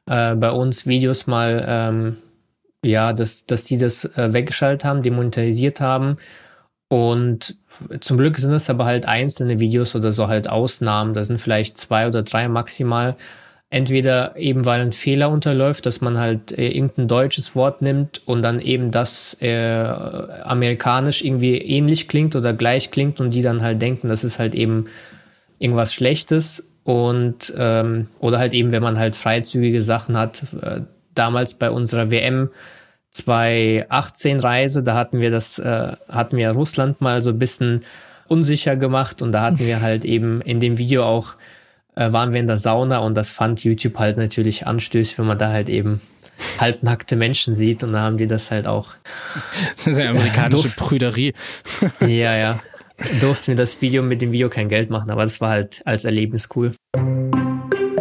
äh, bei uns Videos mal, ähm, ja, dass, dass die das äh, weggeschaltet haben, demonetarisiert haben und zum Glück sind es aber halt einzelne Videos oder so halt Ausnahmen. Da sind vielleicht zwei oder drei maximal. Entweder eben weil ein Fehler unterläuft, dass man halt äh, irgendein deutsches Wort nimmt und dann eben das äh, amerikanisch irgendwie ähnlich klingt oder gleich klingt und die dann halt denken, das ist halt eben irgendwas Schlechtes. und ähm, oder halt eben, wenn man halt freizügige Sachen hat. Äh, damals bei unserer WM 2018 Reise, da hatten wir das, äh, hatten wir Russland mal so ein bisschen unsicher gemacht und da hatten wir halt eben in dem Video auch, äh, waren wir in der Sauna und das fand YouTube halt natürlich anstößig, wenn man da halt eben halbnackte Menschen sieht und da haben die das halt auch. Das ist ja amerikanische äh, Prüderie. ja, ja durften wir das Video mit dem Video kein Geld machen, aber das war halt als Erlebnis cool.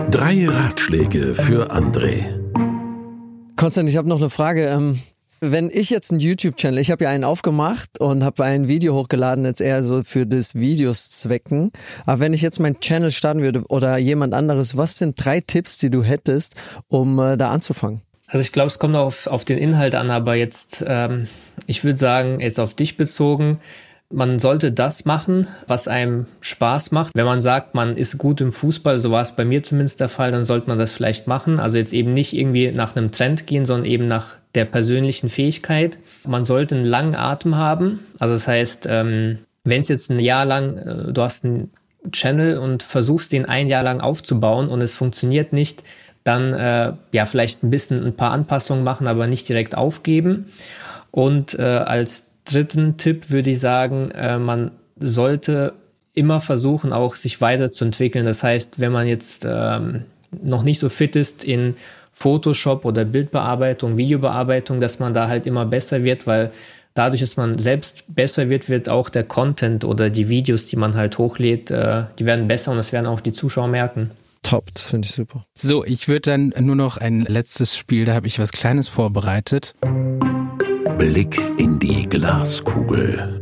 Drei Ratschläge für André. Konstantin, ich habe noch eine Frage. Ähm, wenn ich jetzt einen YouTube-Channel, ich habe ja einen aufgemacht und habe ein Video hochgeladen, jetzt eher so für des Videos Zwecken. Aber wenn ich jetzt meinen Channel starten würde oder jemand anderes, was sind drei Tipps, die du hättest, um äh, da anzufangen? Also ich glaube, es kommt auf, auf den Inhalt an, aber jetzt, ähm, ich würde sagen, jetzt auf dich bezogen, man sollte das machen, was einem Spaß macht. Wenn man sagt, man ist gut im Fußball, so war es bei mir zumindest der Fall, dann sollte man das vielleicht machen. Also jetzt eben nicht irgendwie nach einem Trend gehen, sondern eben nach der persönlichen Fähigkeit. Man sollte einen langen Atem haben. Also das heißt, ähm, wenn es jetzt ein Jahr lang, äh, du hast einen Channel und versuchst den ein Jahr lang aufzubauen und es funktioniert nicht, dann äh, ja vielleicht ein bisschen ein paar Anpassungen machen, aber nicht direkt aufgeben. Und äh, als dritten Tipp würde ich sagen, äh, man sollte immer versuchen, auch sich weiterzuentwickeln. Das heißt, wenn man jetzt ähm, noch nicht so fit ist in Photoshop oder Bildbearbeitung, Videobearbeitung, dass man da halt immer besser wird, weil dadurch, dass man selbst besser wird, wird auch der Content oder die Videos, die man halt hochlädt, äh, die werden besser und das werden auch die Zuschauer merken. Top, das finde ich super. So, ich würde dann nur noch ein letztes Spiel, da habe ich was Kleines vorbereitet. Blick in die Glaskugel.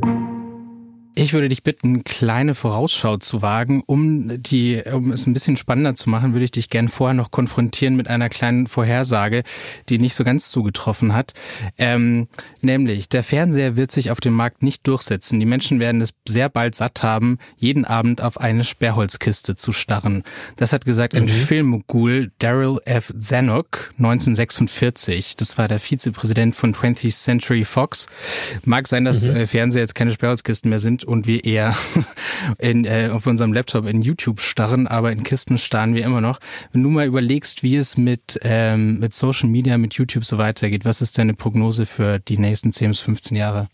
Ich würde dich bitten, kleine Vorausschau zu wagen. Um die, um es ein bisschen spannender zu machen, würde ich dich gern vorher noch konfrontieren mit einer kleinen Vorhersage, die nicht so ganz zugetroffen hat. Ähm, nämlich, der Fernseher wird sich auf dem Markt nicht durchsetzen. Die Menschen werden es sehr bald satt haben, jeden Abend auf eine Sperrholzkiste zu starren. Das hat gesagt ein mhm. Filmmogul Daryl F. Zanuck 1946. Das war der Vizepräsident von 20th Century Fox. Mag sein, dass mhm. Äh, Fernseher jetzt keine Sperrholzkisten mehr sind und wir eher in, äh, auf unserem Laptop in YouTube starren, aber in Kisten starren wir immer noch. Wenn du mal überlegst, wie es mit, ähm, mit Social Media, mit YouTube so weitergeht, was ist deine Prognose für die nächsten 10 bis 15 Jahre?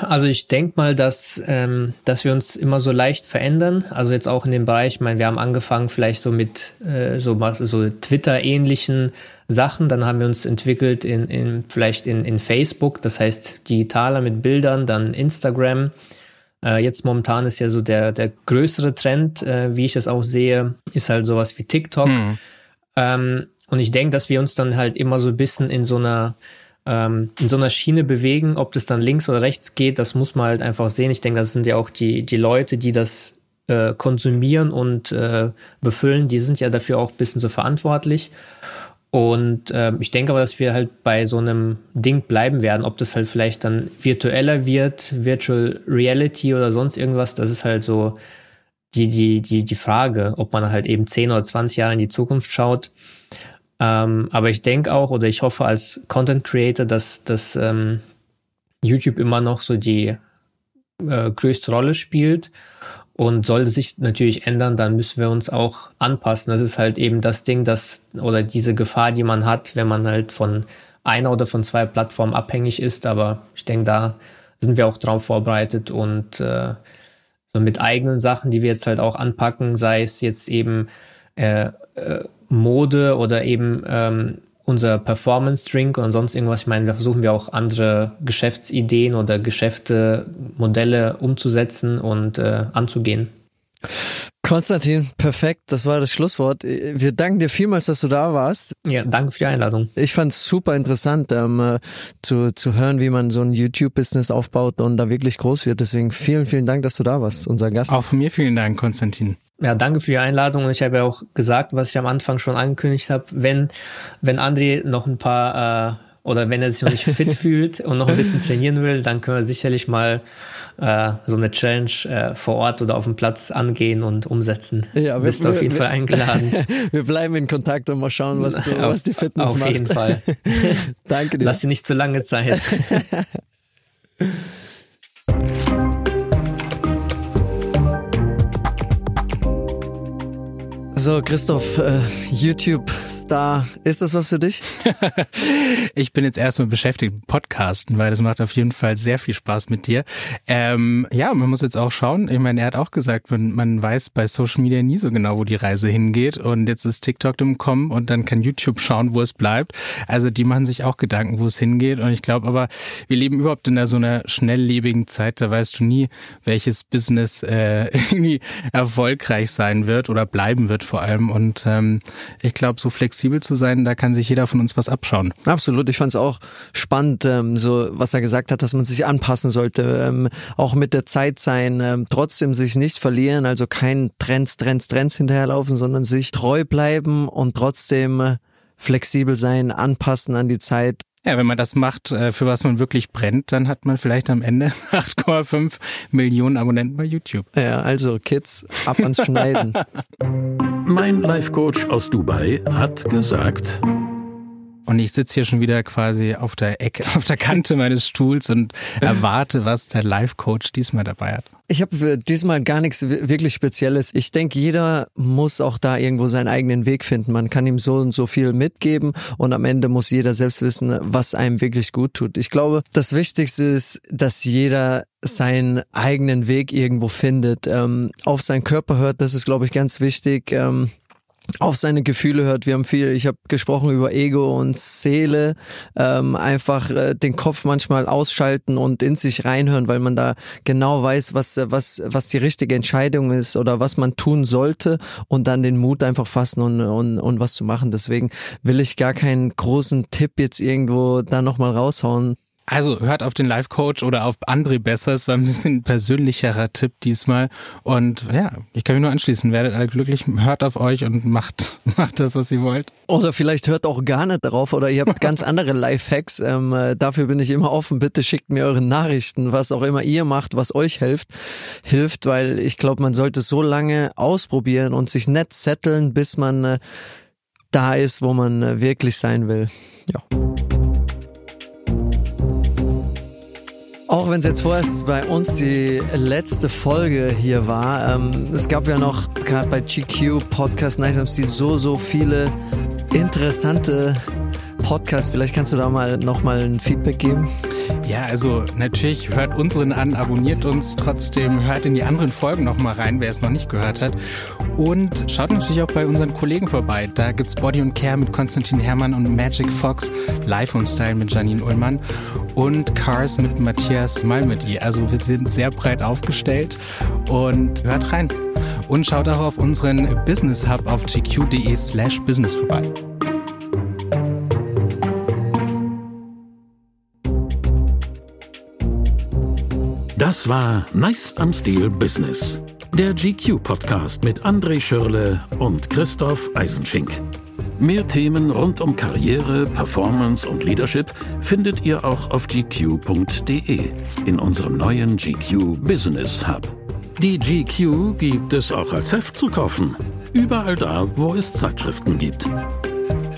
Also ich denke mal, dass, ähm, dass wir uns immer so leicht verändern. Also jetzt auch in dem Bereich, ich meine, wir haben angefangen vielleicht so mit äh, so, so Twitter-ähnlichen Sachen, dann haben wir uns entwickelt in, in vielleicht in, in Facebook, das heißt digitaler mit Bildern, dann Instagram, äh, jetzt momentan ist ja so der, der größere Trend, äh, wie ich das auch sehe, ist halt sowas wie TikTok. Hm. Ähm, und ich denke, dass wir uns dann halt immer so ein bisschen in so einer ähm, in so einer Schiene bewegen, ob das dann links oder rechts geht, das muss man halt einfach sehen. Ich denke, das sind ja auch die, die Leute, die das äh, konsumieren und äh, befüllen, die sind ja dafür auch ein bisschen so verantwortlich. Und äh, ich denke aber, dass wir halt bei so einem Ding bleiben werden. Ob das halt vielleicht dann virtueller wird, Virtual Reality oder sonst irgendwas, das ist halt so die, die, die, die Frage, ob man halt eben 10 oder 20 Jahre in die Zukunft schaut. Ähm, aber ich denke auch oder ich hoffe als Content Creator, dass, dass ähm, YouTube immer noch so die äh, größte Rolle spielt und sollte sich natürlich ändern, dann müssen wir uns auch anpassen. Das ist halt eben das Ding, das oder diese Gefahr, die man hat, wenn man halt von einer oder von zwei Plattformen abhängig ist. Aber ich denke, da sind wir auch drauf vorbereitet und äh, so mit eigenen Sachen, die wir jetzt halt auch anpacken, sei es jetzt eben äh, äh, Mode oder eben ähm, unser Performance-Drink und sonst irgendwas. Ich meine, da versuchen wir auch andere Geschäftsideen oder Geschäfte, Modelle umzusetzen und äh, anzugehen. Konstantin, perfekt, das war das Schlusswort. Wir danken dir vielmals, dass du da warst. Ja, danke für die Einladung. Ich fand es super interessant, ähm, äh, zu, zu hören, wie man so ein YouTube-Business aufbaut und da wirklich groß wird. Deswegen vielen, vielen Dank, dass du da warst, unser Gast. Auch von mir vielen Dank, Konstantin. Ja, danke für die Einladung. Und ich habe ja auch gesagt, was ich am Anfang schon angekündigt habe, wenn, wenn André noch ein paar äh, oder wenn er sich noch nicht fit fühlt und noch ein bisschen trainieren will, dann können wir sicherlich mal äh, so eine Challenge äh, vor Ort oder auf dem Platz angehen und umsetzen. Ja, wir, Bist du auf jeden wir, Fall eingeladen. wir bleiben in Kontakt und mal schauen, was, du, auf, was die Fitness auf macht. Auf jeden Fall. Danke dir. Lass dir nicht zu lange Zeit. Also Christoph, äh, YouTube-Star, ist das was für dich? ich bin jetzt erstmal beschäftigt mit Podcasten, weil das macht auf jeden Fall sehr viel Spaß mit dir. Ähm, ja, man muss jetzt auch schauen. Ich meine, er hat auch gesagt, man, weiß bei Social Media nie so genau, wo die Reise hingeht. Und jetzt ist TikTok im Kommen und dann kann YouTube schauen, wo es bleibt. Also die machen sich auch Gedanken, wo es hingeht. Und ich glaube aber, wir leben überhaupt in so einer schnelllebigen Zeit. Da weißt du nie, welches Business äh, irgendwie erfolgreich sein wird oder bleiben wird vor allem. Und ähm, ich glaube, so flexibel zu sein, da kann sich jeder von uns was abschauen. Absolut. Ich fand es auch spannend, ähm, so was er gesagt hat, dass man sich anpassen sollte, ähm, auch mit der Zeit sein, ähm, trotzdem sich nicht verlieren, also kein Trends, Trends, Trends hinterherlaufen, sondern sich treu bleiben und trotzdem äh, flexibel sein, anpassen an die Zeit ja, wenn man das macht, äh, für was man wirklich brennt, dann hat man vielleicht am Ende 8,5 Millionen Abonnenten bei YouTube. Ja, also Kids, ab ans Schneiden. mein Life Coach aus Dubai hat gesagt, und ich sitze hier schon wieder quasi auf der Ecke, auf der Kante meines Stuhls und erwarte, was der Life-Coach diesmal dabei hat. Ich habe äh, diesmal gar nichts wirklich Spezielles. Ich denke, jeder muss auch da irgendwo seinen eigenen Weg finden. Man kann ihm so und so viel mitgeben und am Ende muss jeder selbst wissen, was einem wirklich gut tut. Ich glaube, das Wichtigste ist, dass jeder seinen eigenen Weg irgendwo findet, ähm, auf seinen Körper hört. Das ist, glaube ich, ganz wichtig. Ähm, auf seine Gefühle hört. Wir haben viel, ich habe gesprochen über Ego und Seele, ähm, einfach äh, den Kopf manchmal ausschalten und in sich reinhören, weil man da genau weiß, was was was die richtige Entscheidung ist oder was man tun sollte und dann den Mut einfach fassen und und, und was zu machen. Deswegen will ich gar keinen großen Tipp jetzt irgendwo da nochmal raushauen. Also hört auf den Life Coach oder auf André besser. Es war ein bisschen persönlicherer Tipp diesmal. Und ja, ich kann mich nur anschließen. Werdet alle glücklich, hört auf euch und macht, macht das, was ihr wollt. Oder vielleicht hört auch gar nicht darauf oder ihr habt ganz andere Lifehacks. Ähm, äh, dafür bin ich immer offen. Bitte schickt mir eure Nachrichten, was auch immer ihr macht, was euch hilft, hilft, weil ich glaube, man sollte so lange ausprobieren und sich nett setteln, bis man äh, da ist, wo man äh, wirklich sein will. Ja. Auch wenn es jetzt vorerst bei uns die letzte Folge hier war, ähm, es gab ja noch gerade bei GQ Podcast Nice MC so, so viele interessante Podcasts. Vielleicht kannst du da mal nochmal ein Feedback geben. Ja, also natürlich hört unseren an, abonniert uns trotzdem, hört in die anderen Folgen nochmal rein, wer es noch nicht gehört hat. Und schaut natürlich auch bei unseren Kollegen vorbei. Da gibt's Body and Care mit Konstantin Herrmann und Magic Fox, Life und Style mit Janine Ullmann und Cars mit Matthias Malmedy. Also wir sind sehr breit aufgestellt und hört rein. Und schaut auch auf unseren Business Hub auf gq.de slash business vorbei. Das war Nice am Stil Business. Der GQ-Podcast mit André Schürle und Christoph Eisenschink. Mehr Themen rund um Karriere, Performance und Leadership findet ihr auch auf gq.de in unserem neuen GQ Business Hub. Die GQ gibt es auch als Heft zu kaufen. Überall da, wo es Zeitschriften gibt.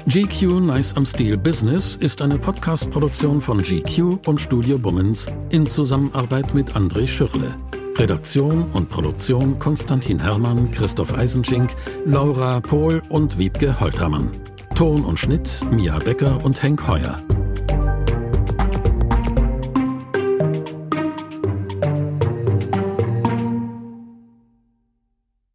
GQ Nice am Stil Business ist eine Podcast-Produktion von GQ und Studio Bummens in Zusammenarbeit mit André Schürle. Redaktion und Produktion Konstantin Herrmann, Christoph Eisenschink, Laura Pohl und Wiebke Holtermann. Ton und Schnitt Mia Becker und Henk Heuer.